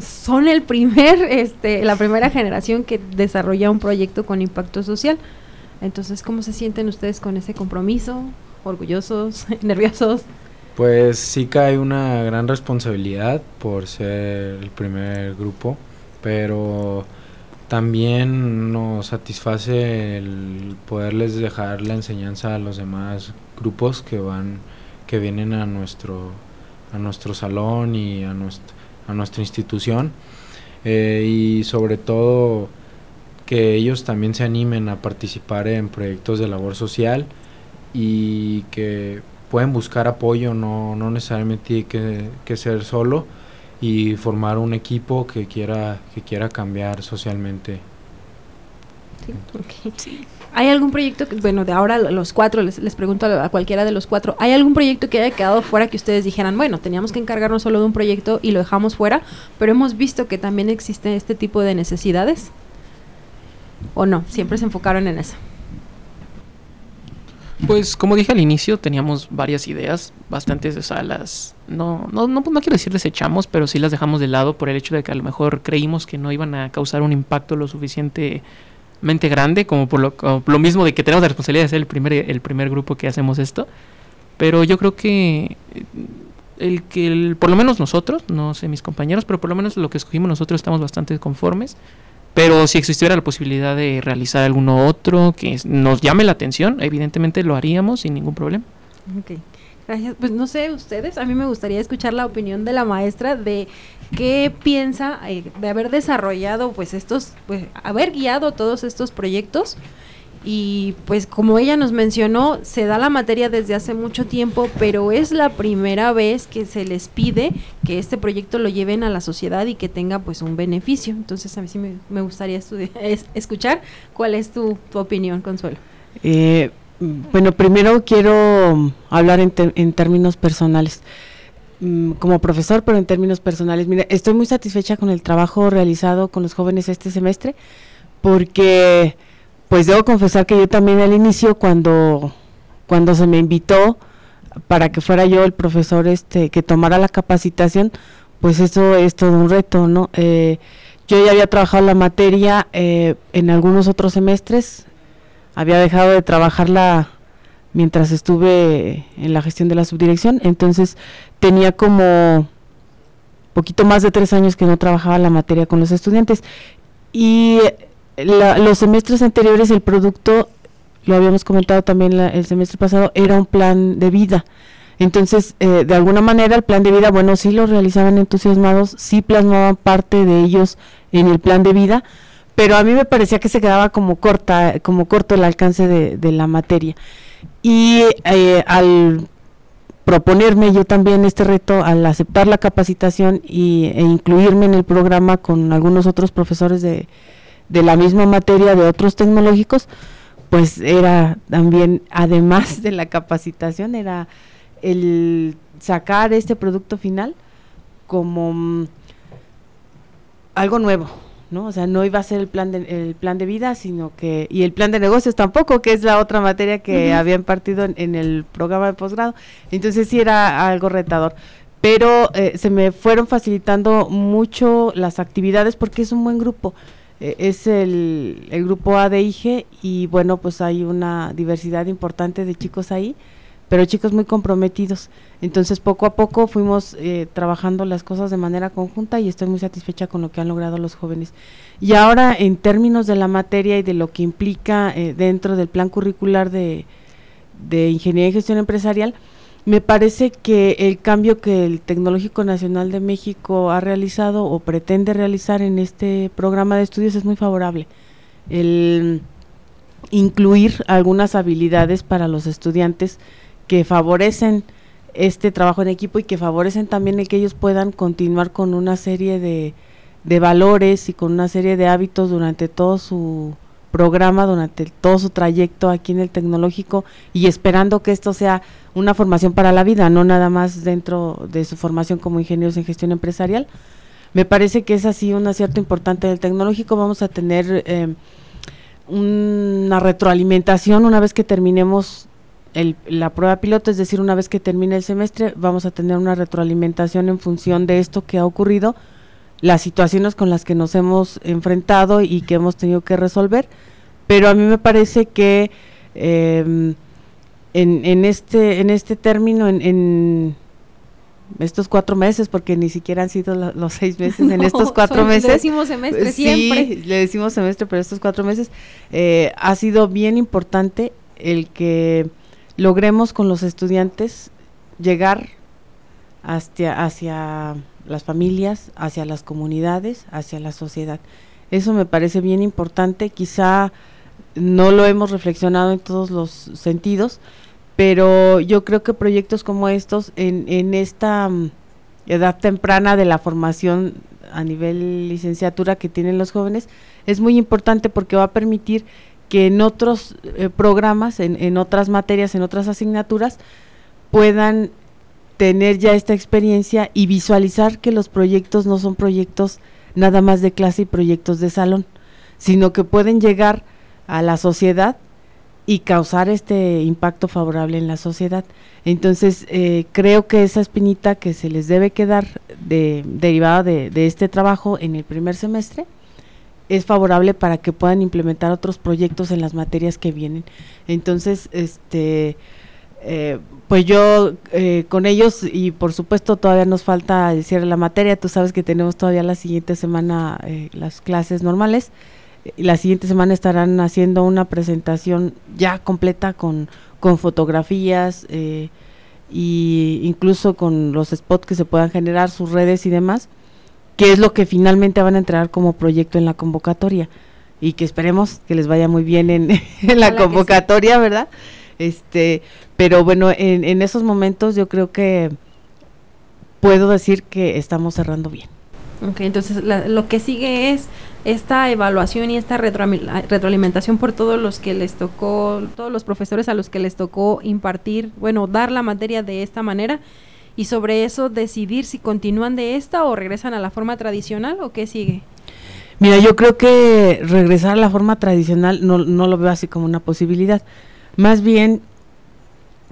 son, el primer, este, la primera generación que desarrolla un proyecto con impacto social. Entonces, ¿cómo se sienten ustedes con ese compromiso? ¿Orgullosos? ¿Nerviosos? Pues sí cae una gran responsabilidad por ser el primer grupo, pero también nos satisface el poderles dejar la enseñanza a los demás grupos que van que vienen a nuestro a nuestro salón y a nuestro a nuestra institución eh, y sobre todo que ellos también se animen a participar en proyectos de labor social y que pueden buscar apoyo, no, no necesariamente tiene que, ser solo y formar un equipo que quiera, que quiera cambiar socialmente. ¿Hay algún proyecto, que, bueno, de ahora los cuatro, les, les, pregunto a cualquiera de los cuatro, ¿hay algún proyecto que haya quedado fuera que ustedes dijeran, bueno, teníamos que encargarnos solo de un proyecto y lo dejamos fuera, pero hemos visto que también existe este tipo de necesidades? ¿O no? Siempre se enfocaron en eso. Pues como dije al inicio, teníamos varias ideas, bastantes, o sea, las no, no, no, no quiero decir desechamos, pero sí las dejamos de lado por el hecho de que a lo mejor creímos que no iban a causar un impacto lo grande, como por lo, mismo de que tenemos la responsabilidad de ser el primer, el primer grupo que hacemos esto. Pero yo creo que el que el, por lo menos nosotros, no sé mis compañeros, pero por lo menos lo que escogimos nosotros estamos bastante conformes. Pero si existiera la posibilidad de realizar alguno otro que nos llame la atención, evidentemente lo haríamos sin ningún problema. Okay. Gracias. Pues no sé, ustedes, a mí me gustaría escuchar la opinión de la maestra de qué piensa eh, de haber desarrollado, pues estos, pues haber guiado todos estos proyectos y pues como ella nos mencionó, se da la materia desde hace mucho tiempo, pero es la primera vez que se les pide que este proyecto lo lleven a la sociedad y que tenga pues un beneficio. Entonces a mí sí me, gustaría escuchar cuál es tu, opinión, Consuelo. Eh, bueno, primero quiero hablar en, en términos personales mm, como profesor, pero en términos personales. Mira, estoy muy satisfecha con el trabajo realizado con los jóvenes este semestre porque pues debo confesar que yo también al inicio cuando, cuando se me invitó para que fuera yo el profesor este que tomara la capacitación, pues eso es todo un reto, ¿no? Eh, yo ya había trabajado la materia eh, en algunos otros semestres, había dejado de trabajarla mientras estuve en la gestión de la subdirección, entonces tenía como poquito más de tres años que no trabajaba la materia con los estudiantes y los semestres anteriores el producto, lo habíamos comentado también el semestre pasado, era un plan de vida. Entonces, eh, de alguna manera el plan de vida, bueno, sí lo realizaban entusiasmados, sí plasmaban parte de ellos en el plan de vida, pero a mí me parecía que se quedaba como corta, como corto el alcance de, la materia. Y eh, al proponerme yo también este reto, al aceptar la capacitación y, e incluirme en el programa con algunos otros profesores de, de la misma materia de otros tecnológicos, pues era también, además de la capacitación, era el sacar este producto final como mm, algo nuevo, ¿no? O sea, no iba a ser el plan de, el plan de vida, sino que, y el plan de negocios tampoco, que es la otra materia que había impartido en, el programa de posgrado. Entonces sí era algo retador. Pero eh, se me fueron facilitando mucho las actividades porque es un buen grupo. Eh, es el, el, grupo A de IGE y bueno, pues hay una diversidad importante de chicos ahí, pero chicos muy comprometidos. Entonces poco a poco fuimos eh, trabajando las cosas de manera conjunta y estoy muy satisfecha con lo que han logrado los jóvenes. Y ahora en términos de la materia y de lo que implica eh, dentro del plan curricular de, de Ingeniería y Gestión Empresarial, me parece que el cambio que el Tecnológico Nacional de México ha realizado o pretende realizar en este programa de estudios es muy favorable. El incluir algunas habilidades para los estudiantes que favorecen este trabajo en equipo y que favorecen también el que ellos puedan continuar con una serie de, de valores y con una serie de hábitos durante todo su programa durante todo su trayecto aquí en el tecnológico y esperando que esto sea una formación para la vida, no nada más dentro de su formación como ingenieros en gestión empresarial. Me parece que es así un acierto importante del tecnológico. Vamos a tener eh, una retroalimentación una vez que terminemos el, la prueba piloto, es decir, una vez que termine el semestre, vamos a tener una retroalimentación en función de esto que ha ocurrido las situaciones con las que nos hemos enfrentado y que hemos tenido que resolver, pero a mí me parece que em, en, en, este, en este término, en, estos cuatro meses, porque ni siquiera han sido los seis meses, en estos cuatro meses. Le decimos semestre siempre. le decimos semestre, pero estos cuatro meses eh, ha sido bien importante el que logremos con los estudiantes llegar hacia, hacia las familias, hacia las comunidades, hacia la sociedad. Eso me parece bien importante, quizá no lo hemos reflexionado en todos los sentidos, pero yo creo que proyectos como estos en, en esta edad temprana de la formación a nivel licenciatura que tienen los jóvenes es muy importante porque va a permitir que en otros eh, programas, en, en, otras materias, en otras asignaturas, puedan tener ya esta experiencia y visualizar que los proyectos no son proyectos nada más de clase y proyectos de salón, sino que pueden llegar a la sociedad y causar este impacto favorable en la sociedad. Entonces, eh, creo que esa espinita que se les debe quedar de, derivada de, de, este trabajo en el primer semestre es favorable para que puedan implementar otros proyectos en las materias que vienen. Entonces, este, eh, pues yo eh, con ellos y por supuesto todavía nos falta el cierre de la materia, tú sabes que tenemos todavía la siguiente semana eh, las clases normales y la siguiente semana estarán haciendo una presentación ya completa con, con fotografías y incluso con los spots que se puedan generar, sus redes y demás, que es lo que finalmente van a entregar como proyecto en la convocatoria y que esperemos que les vaya muy bien en, en la convocatoria, ¿verdad? Este, pero bueno, en, en esos momentos yo creo que puedo decir que estamos cerrando bien. Ok, entonces la, lo que sigue es esta evaluación y esta retro, retroalimentación por todos los que les tocó, todos los profesores a los que les tocó impartir, bueno, dar la materia de esta manera y sobre eso decidir si continúan de esta o regresan a la forma tradicional o qué sigue. Mira, yo creo que regresar a la forma tradicional no, no lo veo así como una posibilidad. Más bien,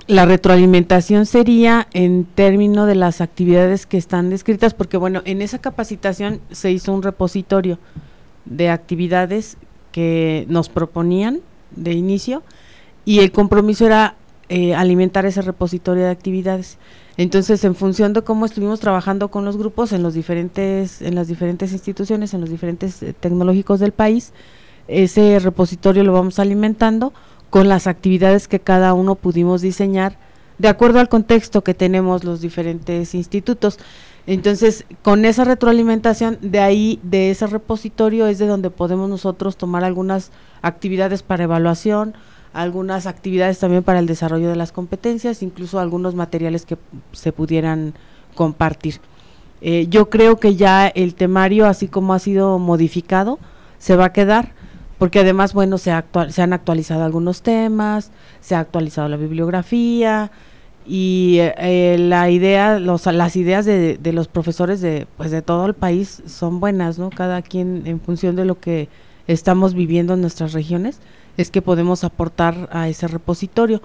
la retroalimentación sería en términos de las actividades que están descritas, porque bueno, en esa capacitación se hizo un repositorio de actividades que nos proponían de inicio y el compromiso era eh, alimentar ese repositorio de actividades. Entonces, en función de cómo estuvimos trabajando con los grupos en los diferentes en las diferentes instituciones, en los diferentes eh, tecnológicos del país, ese repositorio lo vamos alimentando con las actividades que cada uno pudimos diseñar de acuerdo al contexto que tenemos los diferentes institutos. Entonces, con esa retroalimentación, de ahí, de ese repositorio, es de donde podemos nosotros tomar algunas actividades para evaluación, algunas actividades también para el desarrollo de las competencias, incluso algunos materiales que se pudieran compartir. Eh, yo creo que ya el temario, así como ha sido modificado, se va a quedar porque además, bueno, se, actual, se han actualizado algunos temas, se ha actualizado la bibliografía y eh, la idea, los, las ideas de, de, los profesores de, pues, de todo el país son buenas, ¿no? Cada quien en función de lo que estamos viviendo en nuestras regiones es que podemos aportar a ese repositorio.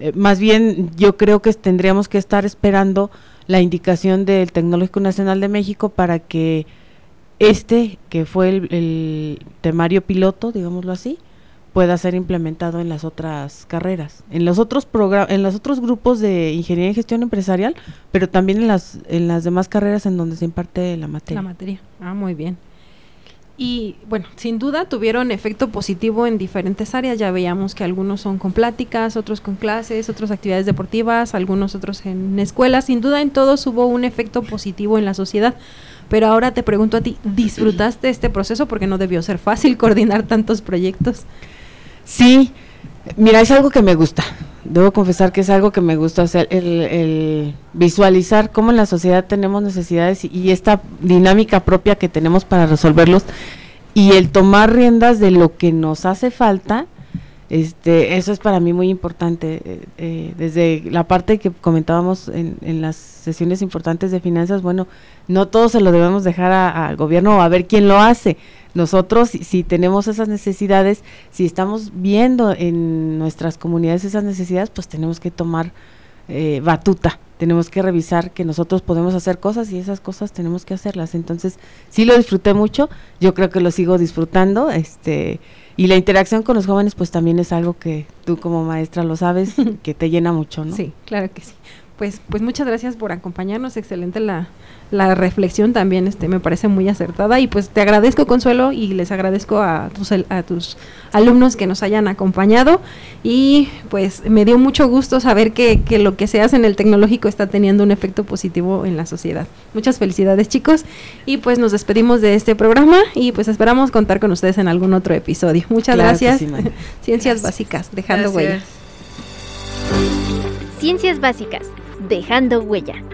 Eh, más bien, yo creo que tendríamos que estar esperando la indicación del Tecnológico Nacional de México para que este, que fue el, temario piloto, digámoslo así, pueda ser implementado en las otras carreras, en los otros en los otros grupos de ingeniería y gestión empresarial, pero también en las en las demás carreras en donde se imparte la materia. La materia. Ah, muy bien. Y bueno, sin duda tuvieron efecto positivo en diferentes áreas. Ya veíamos que algunos son con pláticas, otros con clases, otras actividades deportivas, algunos otros en escuelas. Sin duda en todos hubo un efecto positivo en la sociedad. Pero ahora te pregunto a ti, ¿disfrutaste este proceso? Porque no debió ser fácil coordinar tantos proyectos. Sí, mira, es algo que me gusta. Debo confesar que es algo que me gusta, sea, el, el visualizar cómo en la sociedad tenemos necesidades y, y esta dinámica propia que tenemos para resolverlos y el tomar riendas de lo que nos hace falta este, eso es para mí muy importante. Eh, eh, desde la parte que comentábamos en, en, las sesiones importantes de finanzas, bueno, no todo se lo debemos dejar al gobierno o a ver quién lo hace. Nosotros, si, si, tenemos esas necesidades, si estamos viendo en nuestras comunidades esas necesidades, pues tenemos que tomar eh, batuta. Tenemos que revisar que nosotros podemos hacer cosas y esas cosas tenemos que hacerlas. Entonces, sí lo disfruté mucho, yo creo que lo sigo disfrutando. Este y la interacción con los jóvenes pues también es algo que tú como maestra lo sabes, que te llena mucho, ¿no? Sí, claro que sí. Pues, pues muchas gracias por acompañarnos, excelente la, la reflexión también este me parece muy acertada y pues te agradezco Consuelo y les agradezco a tus, a tus alumnos que nos hayan acompañado y pues me dio mucho gusto saber que, que lo que se hace en el tecnológico está teniendo un efecto positivo en la sociedad. Muchas felicidades chicos y pues nos despedimos de este programa y pues esperamos contar con ustedes en algún otro episodio. Muchas claro gracias. Sí, Ciencias gracias. básicas, dejando gracias. huella. Ciencias básicas, dejando huella.